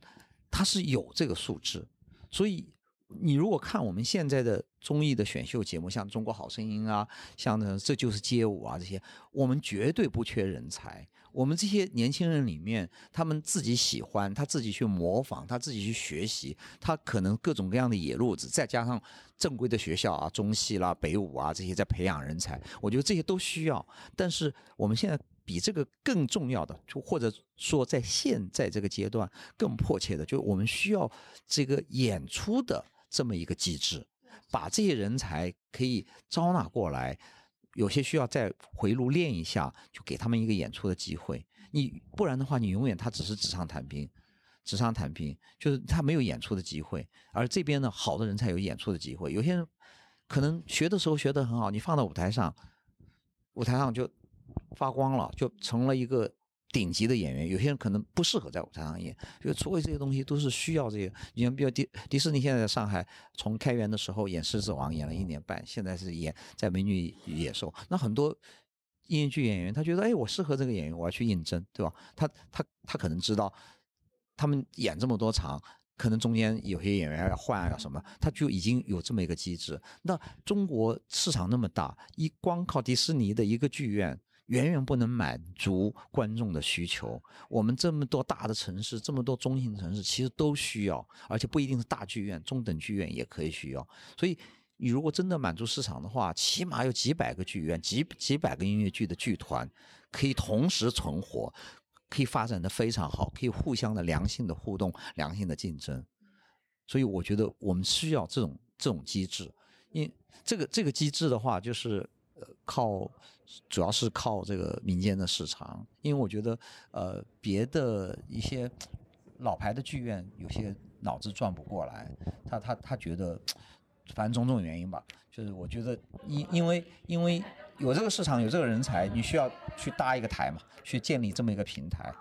他是有这个素质。所以你如果看我们现在的综艺的选秀节目，像《中国好声音》啊，像《这就是街舞》啊这些，我们绝对不缺人才。我们这些年轻人里面，他们自己喜欢，他自己去模仿，他自己去学习，他可能各种各样的野路子，再加上正规的学校啊，中戏啦、北舞啊这些在培养人才，我觉得这些都需要。但是我们现在。比这个更重要的，就或者说在现在这个阶段更迫切的，就我们需要这个演出的这么一个机制，把这些人才可以招纳过来，有些需要再回炉练一下，就给他们一个演出的机会。你不然的话，你永远他只是纸上谈兵，纸上谈兵，就是他没有演出的机会。而这边呢，好的人才有演出的机会。有些人可能学的时候学得很好，你放到舞台上，舞台上就。发光了，就成了一个顶级的演员。有些人可能不适合在舞台上演，就所有这些东西都是需要这些。你像比如迪迪士尼现在在上海，从开园的时候演《狮子王》演了一年半，现在是演在《美女与野兽》。那很多音乐剧演员他觉得，哎，我适合这个演员，我要去应征，对吧？他他他可能知道，他们演这么多场。可能中间有些演员要换啊什么，他就已经有这么一个机制。那中国市场那么大，一光靠迪士尼的一个剧院。远远不能满足观众的需求。我们这么多大的城市，这么多中型城市，其实都需要，而且不一定是大剧院，中等剧院也可以需要。所以，你如果真的满足市场的话，起码有几百个剧院，几几百个音乐剧的剧团，可以同时存活，可以发展的非常好，可以互相的良性的互动、良性的竞争。所以，我觉得我们需要这种这种机制。因这个这个机制的话，就是呃靠。主要是靠这个民间的市场，因为我觉得，呃，别的一些老牌的剧院有些脑子转不过来，他他他觉得，反正种种原因吧，就是我觉得，因因为因为有这个市场有这个人才，你需要去搭一个台嘛，去建立这么一个平台，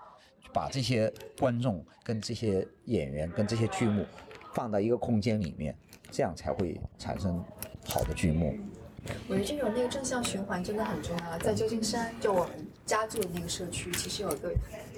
把这些观众跟这些演员跟这些剧目放到一个空间里面，这样才会产生好的剧目。我觉得这种那个正向循环真的很重要。在旧金山，就我们家住的那个社区，其实有一个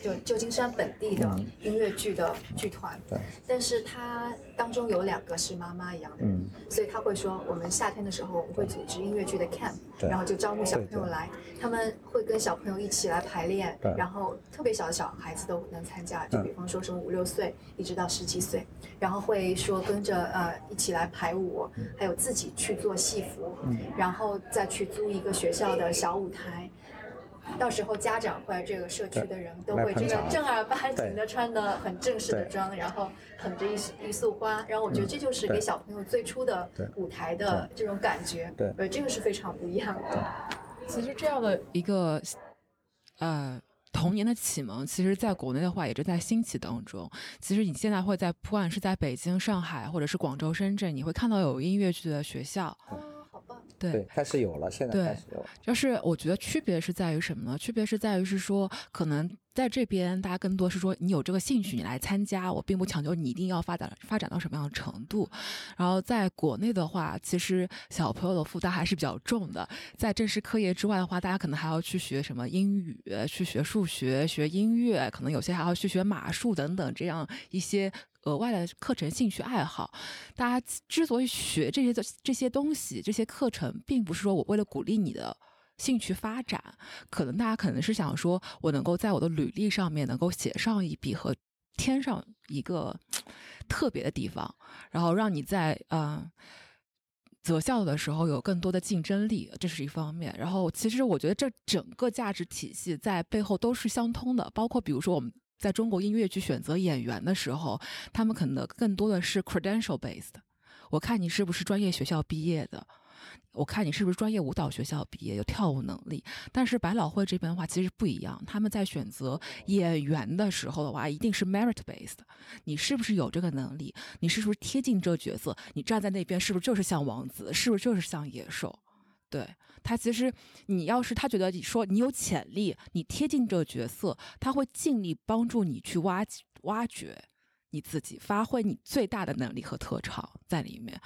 就旧金山本地的音乐剧的剧团，对，但是他当中有两个是妈妈一样的人，嗯。所以他会说，我们夏天的时候我们会组织音乐剧的 camp，对。然后就招募小朋友来，他们会跟小朋友一起来排练对，然后特别小的小孩子都能参加，就嗯比方说什么五六岁一直到十几岁，然后会说跟着呃一起来排舞，还有自己去做戏服，嗯。然后再去租一个学校的小舞台。到时候家长或者这个社区的人都会这个正儿八经的穿的很正式的对妆，然后捧着一一束花，然后我觉得这就是给小朋友最初的舞台的这种感觉，对呃，这个是非常不一样的。其实这样的一个呃童年的启蒙，其实在国内的话也正在兴起当中。其实你现在会在不管是在北京、上海，或者是广州、深圳，你会看到有音乐剧的学校。对，对，开始有了，现在对开始有了。就是我觉得区别是在于什么呢？区别是在于是说，可能在这边大家更多是说你有这个兴趣，你来参加，我并不强求你一定要发展发展到什么样的程度。然后在国内的话，其实小朋友的负担还是比较重的。在正式课业之外的话，大家可能还要去学什么英语、去学数学、学音乐，可能有些还要去学马术等等这样一些。额外的课程、兴趣爱好，大家之所以学这些这些东西、这些课程，并不是说我为了鼓励你的兴趣发展，可能大家可能是想说，我能够在我的履历上面能够写上一笔和添上一个特别的地方，然后让你在嗯。择校的时候有更多的竞争力，这是一方面。然后，其实我觉得这整个价值体系在背后都是相通的，包括比如说我们在中国音乐剧选择演员的时候，他们可能更多的是 credential based。我看你是不是专业学校毕业的，我看你是不是专业舞蹈学校毕业，有跳舞能力。但是百老汇这边的话其实不一样，他们在选择演员的时候的话，一定是 merit based。你是不是有这个能力？你是不是贴近这个角色？你站在那边是不是就是像王子？是不是就是像野兽？对他，其实你要是他觉得你说你有潜力，你贴近这个角色，他会尽力帮助你去挖挖掘你自己，发挥你最大的能力和特长在里面，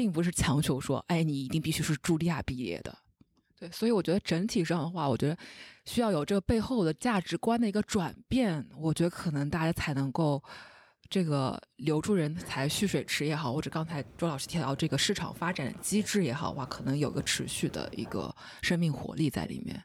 并不是强求说，哎，你一定必须是茱莉亚毕业的。对，所以我觉得整体上的话，我觉得需要有这个背后的价值观的一个转变，我觉得可能大家才能够。这个留住人才、蓄水池也好，或者刚才周老师提到这个市场发展机制也好，哇，可能有个持续的一个生命活力在里面。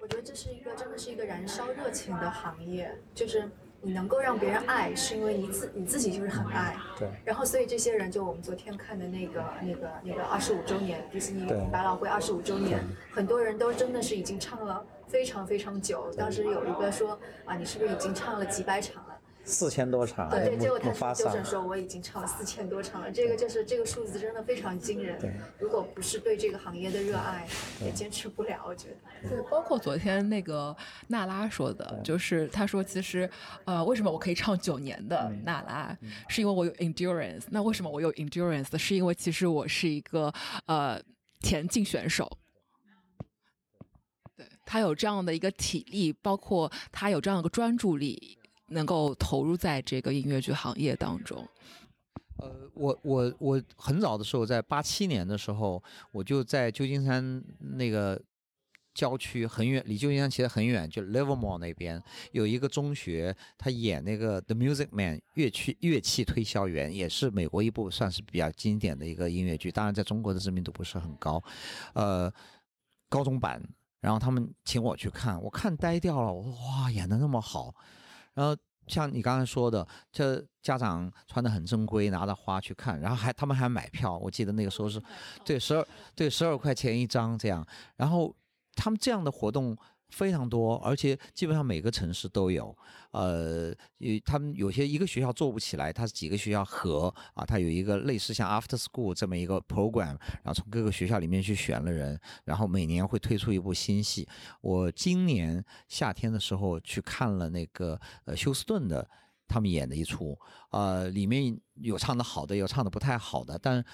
我觉得这是一个真的是一个燃烧热情的行业，就是你能够让别人爱，是因为你自你自己就是很爱。对。然后，所以这些人就我们昨天看的那个那个那个二十五周年迪士尼百老汇二十五周年，很多人都真的是已经唱了非常非常久。当时有一个说啊，你是不是已经唱了几百场了？四千多场，对对，结果他木发萨纠正说我已经唱了四千多场了，这个就是这个数字真的非常惊人对。如果不是对这个行业的热爱，也坚持不了，我觉得。对，包括昨天那个娜拉说的，就是她说其实，呃，为什么我可以唱九年的嗯娜拉，是因为我有 endurance。那为什么我有 endurance？是因为其实我是一个呃田径选手。对他有这样的一个体力，包括他有这样的一个专注力。能够投入在这个音乐剧行业当中。呃，我我我很早的时候，在八七年的时候，我就在旧金山那个郊区很远，离旧金山其实很远，就 Livermore 那边有一个中学，他演那个 The Music Man 乐器乐器推销员，也是美国一部算是比较经典的一个音乐剧，当然在中国的知名度不是很高，呃，高中版。然后他们请我去看，我看呆掉了，我说哇，演的那么好。然后像你刚才说的，这家长穿的很正规，拿着花去看，然后还他们还买票，我记得那个时候是，对十二对十二块钱一张这样，然后他们这样的活动非常多，而且基本上每个城市都有，呃，他们有些一个学校做不起来，它是几个学校合啊，它有一个类似像 After School 这么一个 program，然后从各个学校里面去选了人，然后每年会推出一部新戏。我今年夏天的时候去看了那个呃休斯顿的他们演的一出，呃，里面有唱的好的，有唱的不太好的，但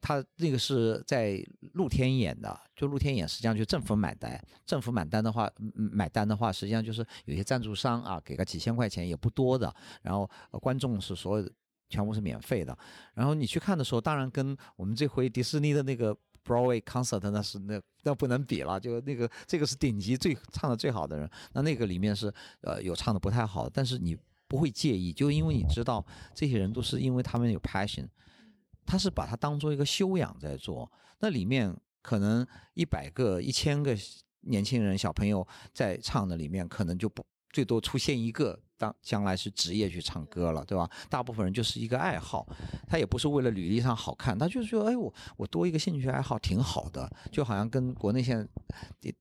他那个是在露天演的，就露天演，实际上就政府买单。政府买单的话，买单的话，实际上就是有些赞助商啊，给个几千块钱也不多的。然后观众是所有的全部是免费的。然后你去看的时候，当然跟我们这回迪士尼的那个 Broadway concert 那是那那不能比了。就那个这个是顶级最唱的最好的人，那那个里面是呃有唱的不太好，但是你不会介意，就因为你知道这些人都是因为他们有 passion。他是把它当做一个修养在做，那里面可能一百个、一千个年轻人、小朋友在唱的里面，可能就不最多出现一个当将来是职业去唱歌了，对吧？大部分人就是一个爱好，他也不是为了履历上好看，他就是说，哎，我我多一个兴趣爱好挺好的，就好像跟国内现在。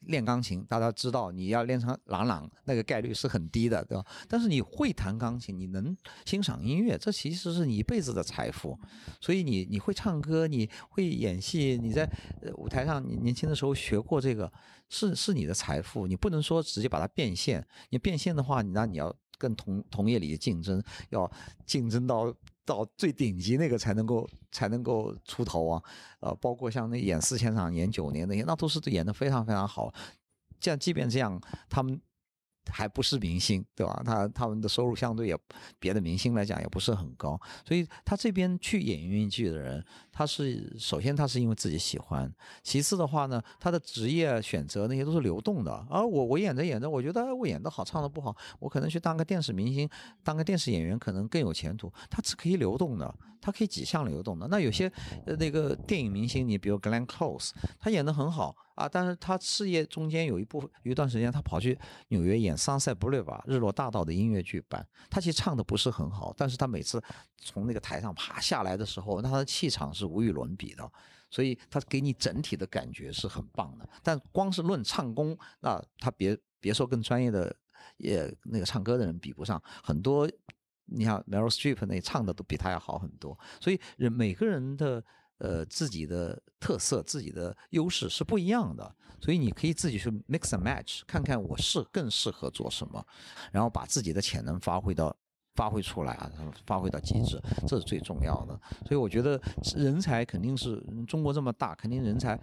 练钢琴，大家知道你要练成朗朗，那个概率是很低的，对吧？但是你会弹钢琴，你能欣赏音乐，这其实是你一辈子的财富。所以你你会唱歌，你会演戏，你在舞台上，你年轻的时候学过这个，是是你的财富。你不能说直接把它变现，你变现的话，那你要跟同同业里的竞争，要竞争到。到最顶级那个才能够才能够出头啊，呃，包括像那演四千场、演九年那些，那都是演的非常非常好。这样，即便这样，他们。还不是明星，对吧？他他们的收入相对也别的明星来讲也不是很高，所以他这边去演音乐剧的人，他是首先他是因为自己喜欢，其次的话呢，他的职业选择那些都是流动的。而我我演着演着，我觉得我演的好，唱的不好，我可能去当个电视明星，当个电视演员可能更有前途。他是可以流动的，他可以几项流动的。那有些那个电影明星，你比如 Glenn Close，他演的很好。啊！但是他事业中间有一部分有一段时间，他跑去纽约演《Sunset Boulevard》日落大道的音乐剧版。他其实唱的不是很好，但是他每次从那个台上爬下来的时候，那他的气场是无与伦比的，所以他给你整体的感觉是很棒的。但光是论唱功，那他别别说跟专业的也那个唱歌的人比不上，很多你像 Meryl Streep 那唱的都比他要好很多。所以人每个人的。呃，自己的特色、自己的优势是不一样的，所以你可以自己去 mix and match，看看我是更适合做什么，然后把自己的潜能发挥到发挥出来啊，发挥到极致，这是最重要的。所以我觉得人才肯定是中国这么大，肯定人才，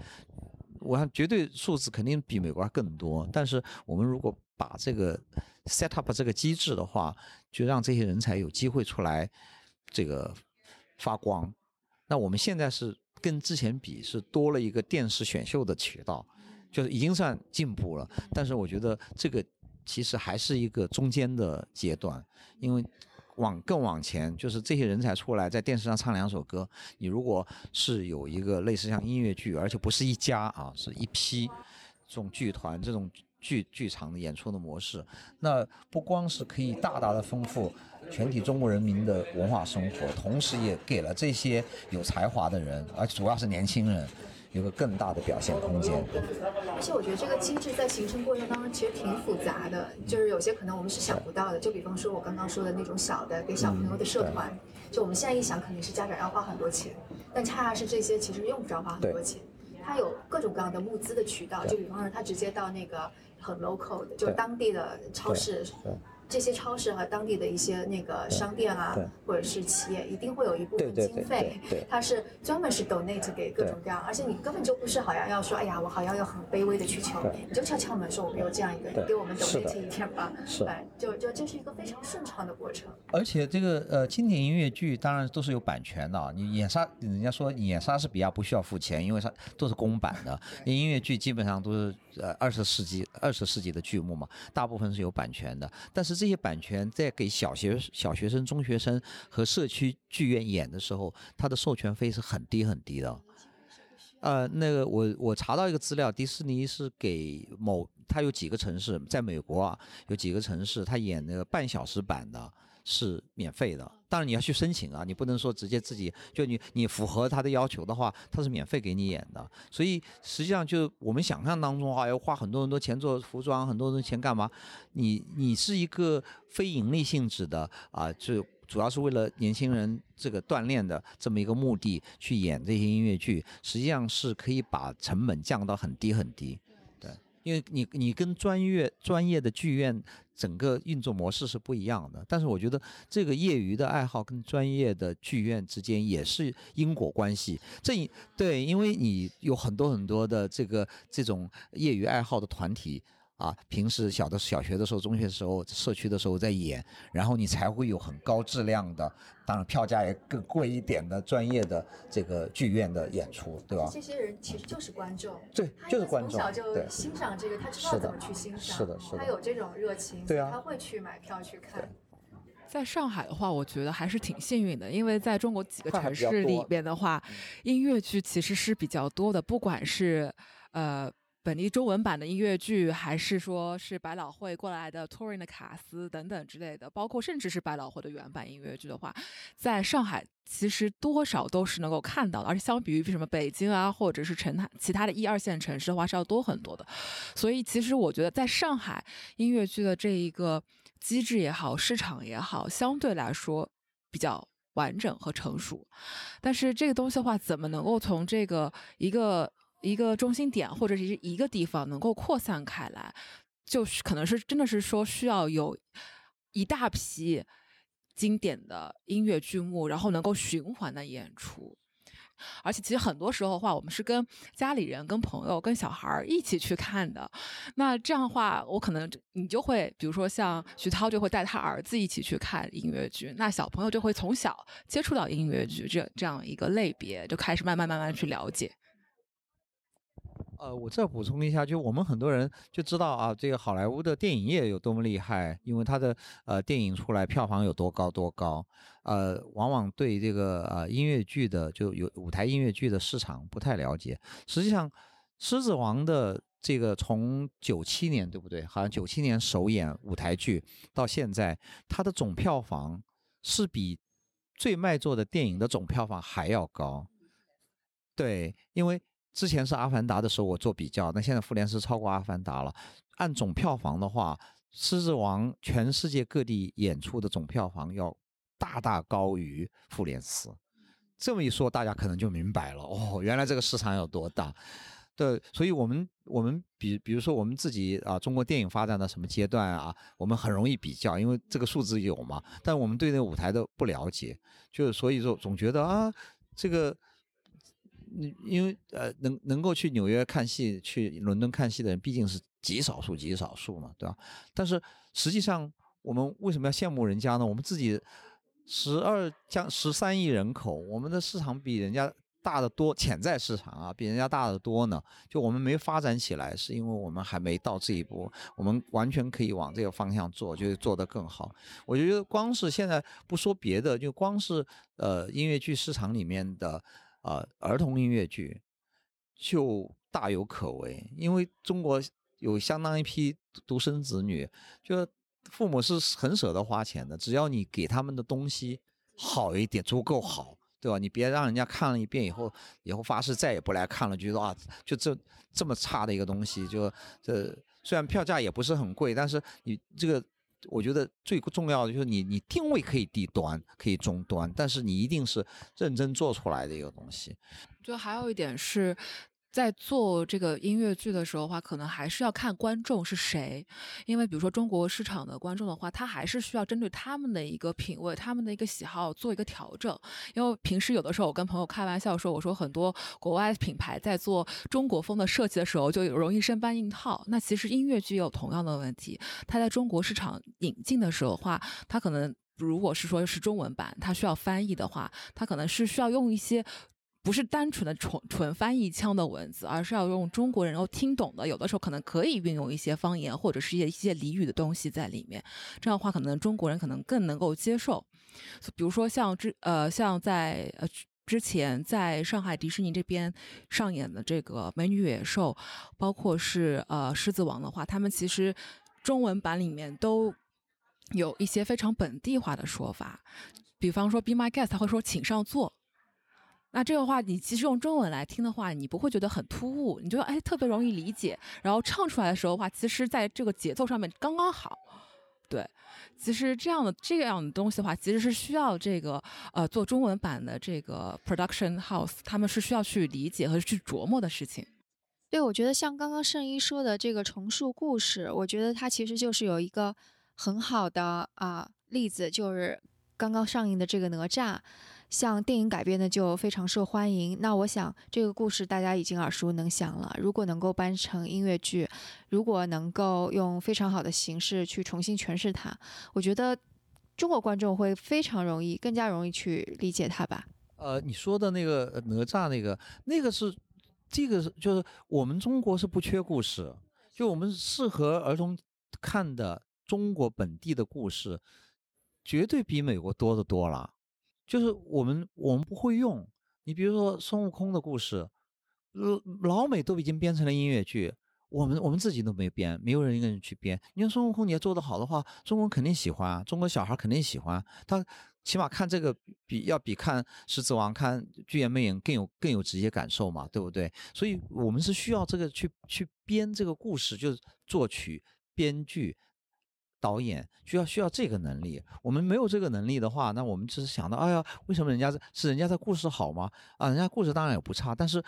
我看绝对数字肯定比美国更多。但是我们如果把这个 set up 这个机制的话，就让这些人才有机会出来，这个发光。那我们现在是跟之前比是多了一个电视选秀的渠道，就是已经算进步了。但是我觉得这个其实还是一个中间的阶段，因为往更往前，就是这些人才出来在电视上唱两首歌，你如果是有一个类似像音乐剧，而且不是一家啊，是一批这种剧团这种剧剧场的演出的模式，那不光是可以大大的丰富。全体中国人民的文化生活，同时也给了这些有才华的人，而主要是年轻人，有个更大的表现空间。而且我觉得这个机制在形成过程当中其实挺复杂的，就是有些可能我们是想不到的。就比方说我刚刚说的那种小的给小朋友的社团，就我们现在一想肯定是家长要花很多钱，但恰恰是这些其实用不着花很多钱，它有各种各样的募资的渠道。就比方说他直接到那个很 local 的，就当地的超市。这些超市和当地的一些那个商店啊，或者是企业，一定会有一部分经费，它是专门是 donate 给各种各样，而且你根本就不是好像要说，哎呀，我好像要很卑微的去求，你就敲敲门说我们有这样一个，给我们 donate 一点吧，哎，就就这是一个非常顺畅的过程。而且这个呃经典音乐剧当然都是有版权的，你演莎，人家说演莎士比亚不需要付钱，因为它都是公版的，音乐剧基本上都是呃二十世纪二十世纪的剧目嘛，大部分是有版权的，但是。这些版权在给小学、小学生、中学生和社区剧院演的时候，它的授权费是很低很低的。呃，那个我我查到一个资料，迪士尼是给某，它有几个城市，在美国啊，有几个城市，他演那个半小时版的。是免费的，当然你要去申请啊，你不能说直接自己就你你符合他的要求的话，他是免费给你演的。所以实际上就我们想象当中啊，要花很多很多钱做服装，很多很多钱干嘛？你你是一个非盈利性质的啊，就主要是为了年轻人这个锻炼的这么一个目的去演这些音乐剧，实际上是可以把成本降到很低很低。因为你你跟专业专业的剧院整个运作模式是不一样的。但是我觉得这个业余的爱好跟专业的剧院之间也是因果关系。这对，因为你有很多很多的这个这种业余爱好的团体。啊，平时小的小学的时候、中学的时候、社区的时候在演，然后你才会有很高质量的，当然票价也更贵一点的专业的这个剧院的演出，对吧？这些人其实就是观众，对，就是观众，从小就欣赏这个，他知道怎么去欣赏，是的，是的，他有这种热情，对啊，他会去买票去看。在上海的话，我觉得还是挺幸运的，因为在中国几个城市里边的话，音乐剧其实是比较多的，不管是呃。本地中文版的音乐剧，还是说是百老汇过来的 touring 的卡司等等之类的，包括甚至是百老汇的原版音乐剧的话，在上海其实多少都是能够看到的，而且相比于什么北京啊，或者是城其他的一二线城市的话，是要多很多的。所以其实我觉得，在上海音乐剧的这一个机制也好，市场也好，相对来说比较完整和成熟。但是这个东西的话，怎么能够从这个一个？一个中心点或者是一个地方能够扩散开来，就是可能是真的是说需要有一大批经典的音乐剧目，然后能够循环的演出。而且其实很多时候的话，我们是跟家里人、跟朋友、跟小孩儿一起去看的。那这样的话，我可能你就会，比如说像徐涛就会带他儿子一起去看音乐剧，那小朋友就会从小接触到音乐剧这这样一个类别，就开始慢慢慢慢去了解。呃，我再补充一下，就我们很多人就知道啊，这个好莱坞的电影业有多么厉害，因为它的呃电影出来票房有多高多高，呃，往往对这个呃音乐剧的就有舞台音乐剧的市场不太了解。实际上，《狮子王》的这个从九七年对不对？好像九七年首演舞台剧到现在，它的总票房是比最卖座的电影的总票房还要高。对，因为。之前是《阿凡达》的时候，我做比较，那现在《复联四》超过《阿凡达》了。按总票房的话，《狮子王》全世界各地演出的总票房要大大高于《复联四》。这么一说，大家可能就明白了哦，原来这个市场有多大。对，所以我们我们比比如说我们自己啊，中国电影发展到什么阶段啊，我们很容易比较，因为这个数字有嘛。但我们对那个舞台的不了解，就是所以说总觉得啊，这个。因为呃能能够去纽约看戏、去伦敦看戏的人毕竟是极少数、极少数嘛，对吧？但是实际上，我们为什么要羡慕人家呢？我们自己十二将十三亿人口，我们的市场比人家大得多，潜在市场啊比人家大得多呢。就我们没发展起来，是因为我们还没到这一步。我们完全可以往这个方向做，就是做得更好。我觉得光是现在不说别的，就光是呃音乐剧市场里面的。啊，儿童音乐剧就大有可为，因为中国有相当一批独生子女，就父母是很舍得花钱的，只要你给他们的东西好一点，足够好，对吧？你别让人家看了一遍以后，以后发誓再也不来看了，觉得啊，就这这么差的一个东西，就这虽然票价也不是很贵，但是你这个。我觉得最重要的就是你，你定位可以低端，可以中端，但是你一定是认真做出来的一个东西。就还有一点是。在做这个音乐剧的时候的话，可能还是要看观众是谁，因为比如说中国市场的观众的话，他还是需要针对他们的一个品味、他们的一个喜好做一个调整。因为平时有的时候我跟朋友开玩笑说，我说很多国外品牌在做中国风的设计的时候，就容易生搬硬套。那其实音乐剧也有同样的问题，它在中国市场引进的时候的话，它可能如果是说是中文版，它需要翻译的话，它可能是需要用一些。不是单纯的纯纯翻译腔的文字，而是要用中国人能够听懂的。有的时候可能可以运用一些方言或者是一些一些俚语的东西在里面。这样的话，可能中国人可能更能够接受。比如说像之呃像在呃之前在上海迪士尼这边上演的这个《美女野兽》，包括是呃《狮子王》的话，他们其实中文版里面都有一些非常本地化的说法。比方说《Be My Guest》，他会说“请上座”。那这个话，你其实用中文来听的话，你不会觉得很突兀，你觉得哎特别容易理解，然后唱出来的时候的话，其实在这个节奏上面刚刚好。对，其实这样的这样的东西的话，其实是需要这个呃做中文版的这个 production house，他们是需要去理解和去琢磨的事情。对，我觉得像刚刚圣一说的这个重塑故事，我觉得它其实就是有一个很好的啊例子，就是刚刚上映的这个哪吒。像电影改编的就非常受欢迎，那我想这个故事大家已经耳熟能详了。如果能够搬成音乐剧，如果能够用非常好的形式去重新诠释它，我觉得中国观众会非常容易、更加容易去理解它吧。呃，你说的那个哪吒那个，那个是这个是就是我们中国是不缺故事，就我们适合儿童看的中国本地的故事，绝对比美国多得多了。就是我们我们不会用，你比如说孙悟空的故事，老老美都已经编成了音乐剧，我们我们自己都没编，没有人一个人去编。你说孙悟空你要做得好的话，中国肯定喜欢，中国小孩肯定喜欢，他起码看这个比要比看狮子王、看剧院魅影更有更有直接感受嘛，对不对？所以我们是需要这个去去编这个故事，就是作曲、编剧。导演需要需要这个能力，我们没有这个能力的话，那我们只是想到，哎呀，为什么人家是人家的故事好吗？啊，人家故事当然也不差，但是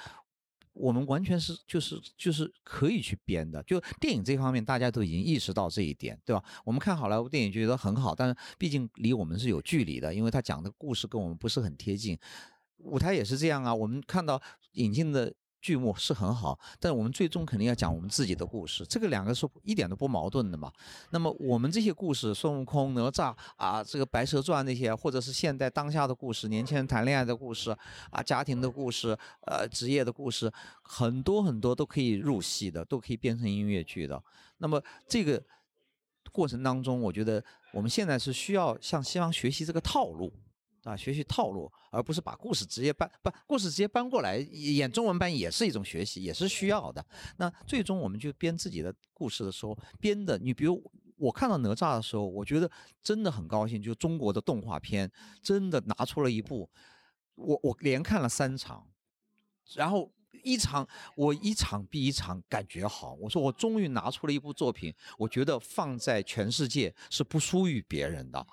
我们完全是就是就是可以去编的。就电影这方面，大家都已经意识到这一点，对吧？我们看好莱坞电影就觉得很好，但是毕竟离我们是有距离的，因为他讲的故事跟我们不是很贴近。舞台也是这样啊，我们看到引进的。剧目是很好，但我们最终肯定要讲我们自己的故事，这个两个是一点都不矛盾的嘛。那么我们这些故事，孙悟空、哪吒啊，这个白蛇传那些，或者是现代当下的故事，年轻人谈恋爱的故事啊，家庭的故事，呃，职业的故事，很多很多都可以入戏的，都可以变成音乐剧的。那么这个过程当中，我觉得我们现在是需要向西方学习这个套路。啊，学习套路，而不是把故事直接搬，把故事直接搬过来演中文版也是一种学习，也是需要的。那最终我们就编自己的故事的时候，编的，你比如我看到哪吒的时候，我觉得真的很高兴，就中国的动画片真的拿出了一部，我我连看了三场，然后一场我一场比一场感觉好，我说我终于拿出了一部作品，我觉得放在全世界是不输于别人的。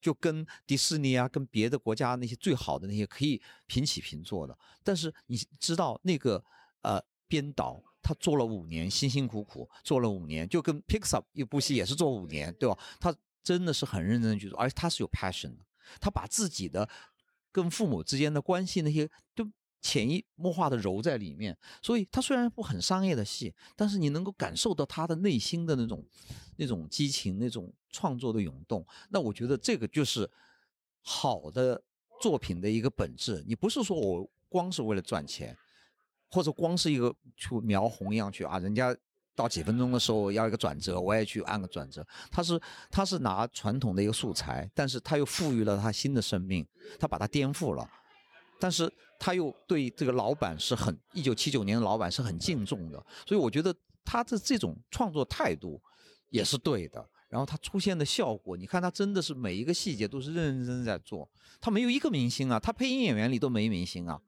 就跟迪士尼啊，跟别的国家那些最好的那些可以平起平坐的。但是你知道那个呃编导他做了五年，辛辛苦苦做了五年，就跟 Pixar 一部戏也是做五年，对吧？他真的是很认真去做，而且他是有 passion 的，他把自己的跟父母之间的关系那些都。潜移默化的揉在里面，所以他虽然不很商业的戏，但是你能够感受到他的内心的那种、那种激情、那种创作的涌动。那我觉得这个就是好的作品的一个本质。你不是说我光是为了赚钱，或者光是一个去描红一样去啊，人家到几分钟的时候要一个转折，我也去按个转折。他是他是拿传统的一个素材，但是他又赋予了他新的生命，他把它颠覆了。但是他又对这个老板是很一九七九年的老板是很敬重的，所以我觉得他的这种创作态度也是对的。然后他出现的效果，你看他真的是每一个细节都是认认真真在做。他没有一个明星啊，他配音演员里都没明星啊，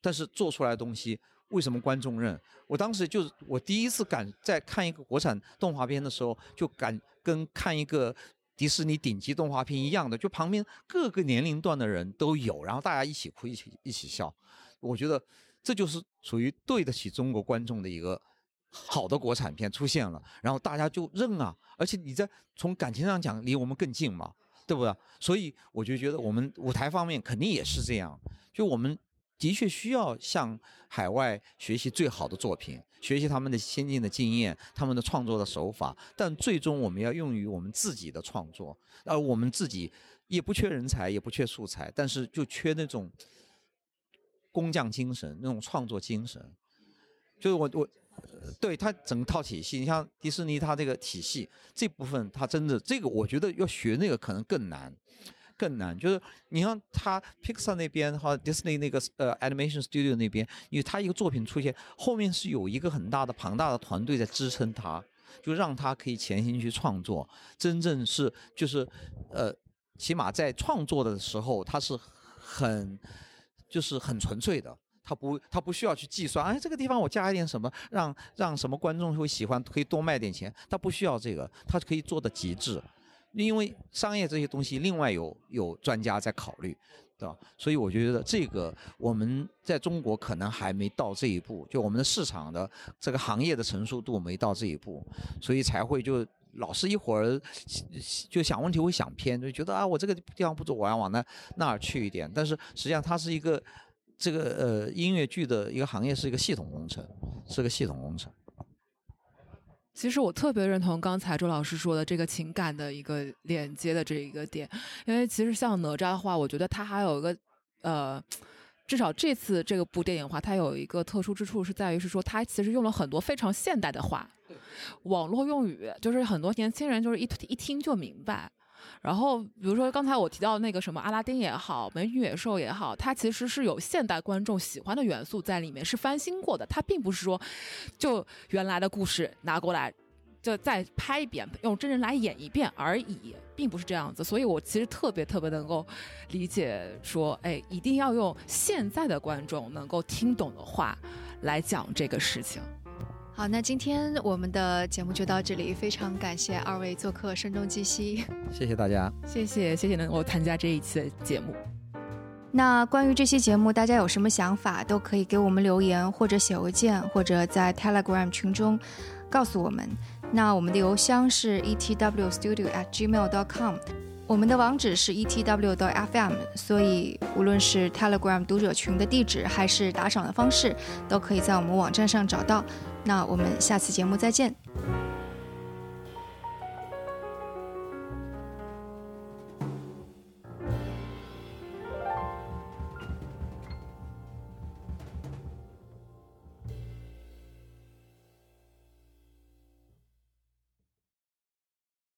但是做出来的东西为什么观众认？我当时就是我第一次敢在看一个国产动画片的时候，就敢跟看一个。迪士尼顶级动画片一样的，就旁边各个年龄段的人都有，然后大家一起哭，一起一起笑。我觉得这就是属于对得起中国观众的一个好的国产片出现了，然后大家就认啊。而且你在从感情上讲，离我们更近嘛，对不对？所以我就觉得我们舞台方面肯定也是这样，就我们。的确需要向海外学习最好的作品，学习他们的先进的经验，他们的创作的手法。但最终我们要用于我们自己的创作，而我们自己也不缺人才，也不缺素材，但是就缺那种工匠精神，那种创作精神。就是我我对他整套体系，你像迪士尼，它这个体系这部分，它真的这个，我觉得要学那个可能更难。更难，就是你像他 Pixar 那边和 Disney 那个呃 Animation Studio 那边，因为他一个作品出现，后面是有一个很大的庞大的团队在支撑他，就让他可以潜心去创作，真正是就是呃，起码在创作的时候，他是很就是很纯粹的，他不他不需要去计算，哎，这个地方我加一点什么，让让什么观众会喜欢，可以多卖点钱，他不需要这个，他可以做的极致。因为商业这些东西，另外有有专家在考虑，对吧？所以我觉得这个我们在中国可能还没到这一步，就我们的市场的这个行业的成熟度没到这一步，所以才会就老是一会儿就想问题会想偏，就觉得啊我这个地方不足，我要往那那儿去一点。但是实际上它是一个这个呃音乐剧的一个行业是一个系统工程，是个系统工程。其实我特别认同刚才周老师说的这个情感的一个连接的这一个点，因为其实像哪吒的话，我觉得它还有一个呃，至少这次这个部电影的话，它有一个特殊之处是在于是说它其实用了很多非常现代的话，网络用语，就是很多年轻人就是一一听就明白。然后，比如说刚才我提到那个什么阿拉丁也好，美女野兽也好，它其实是有现代观众喜欢的元素在里面，是翻新过的。它并不是说就原来的故事拿过来就再拍一遍，用真人来演一遍而已，并不是这样子。所以我其实特别特别能够理解说，哎，一定要用现在的观众能够听懂的话来讲这个事情。好，那今天我们的节目就到这里，非常感谢二位做客《声东击西》，谢谢大家，谢谢谢谢能够参加这一期的节目。那关于这期节目，大家有什么想法，都可以给我们留言，或者写邮件，或者在 Telegram 群中告诉我们。那我们的邮箱是 etwstudio@gmail.com，我们的网址是 etw.fm，所以无论是 Telegram 读者群的地址，还是打赏的方式，都可以在我们网站上找到。那我们下次节目再见。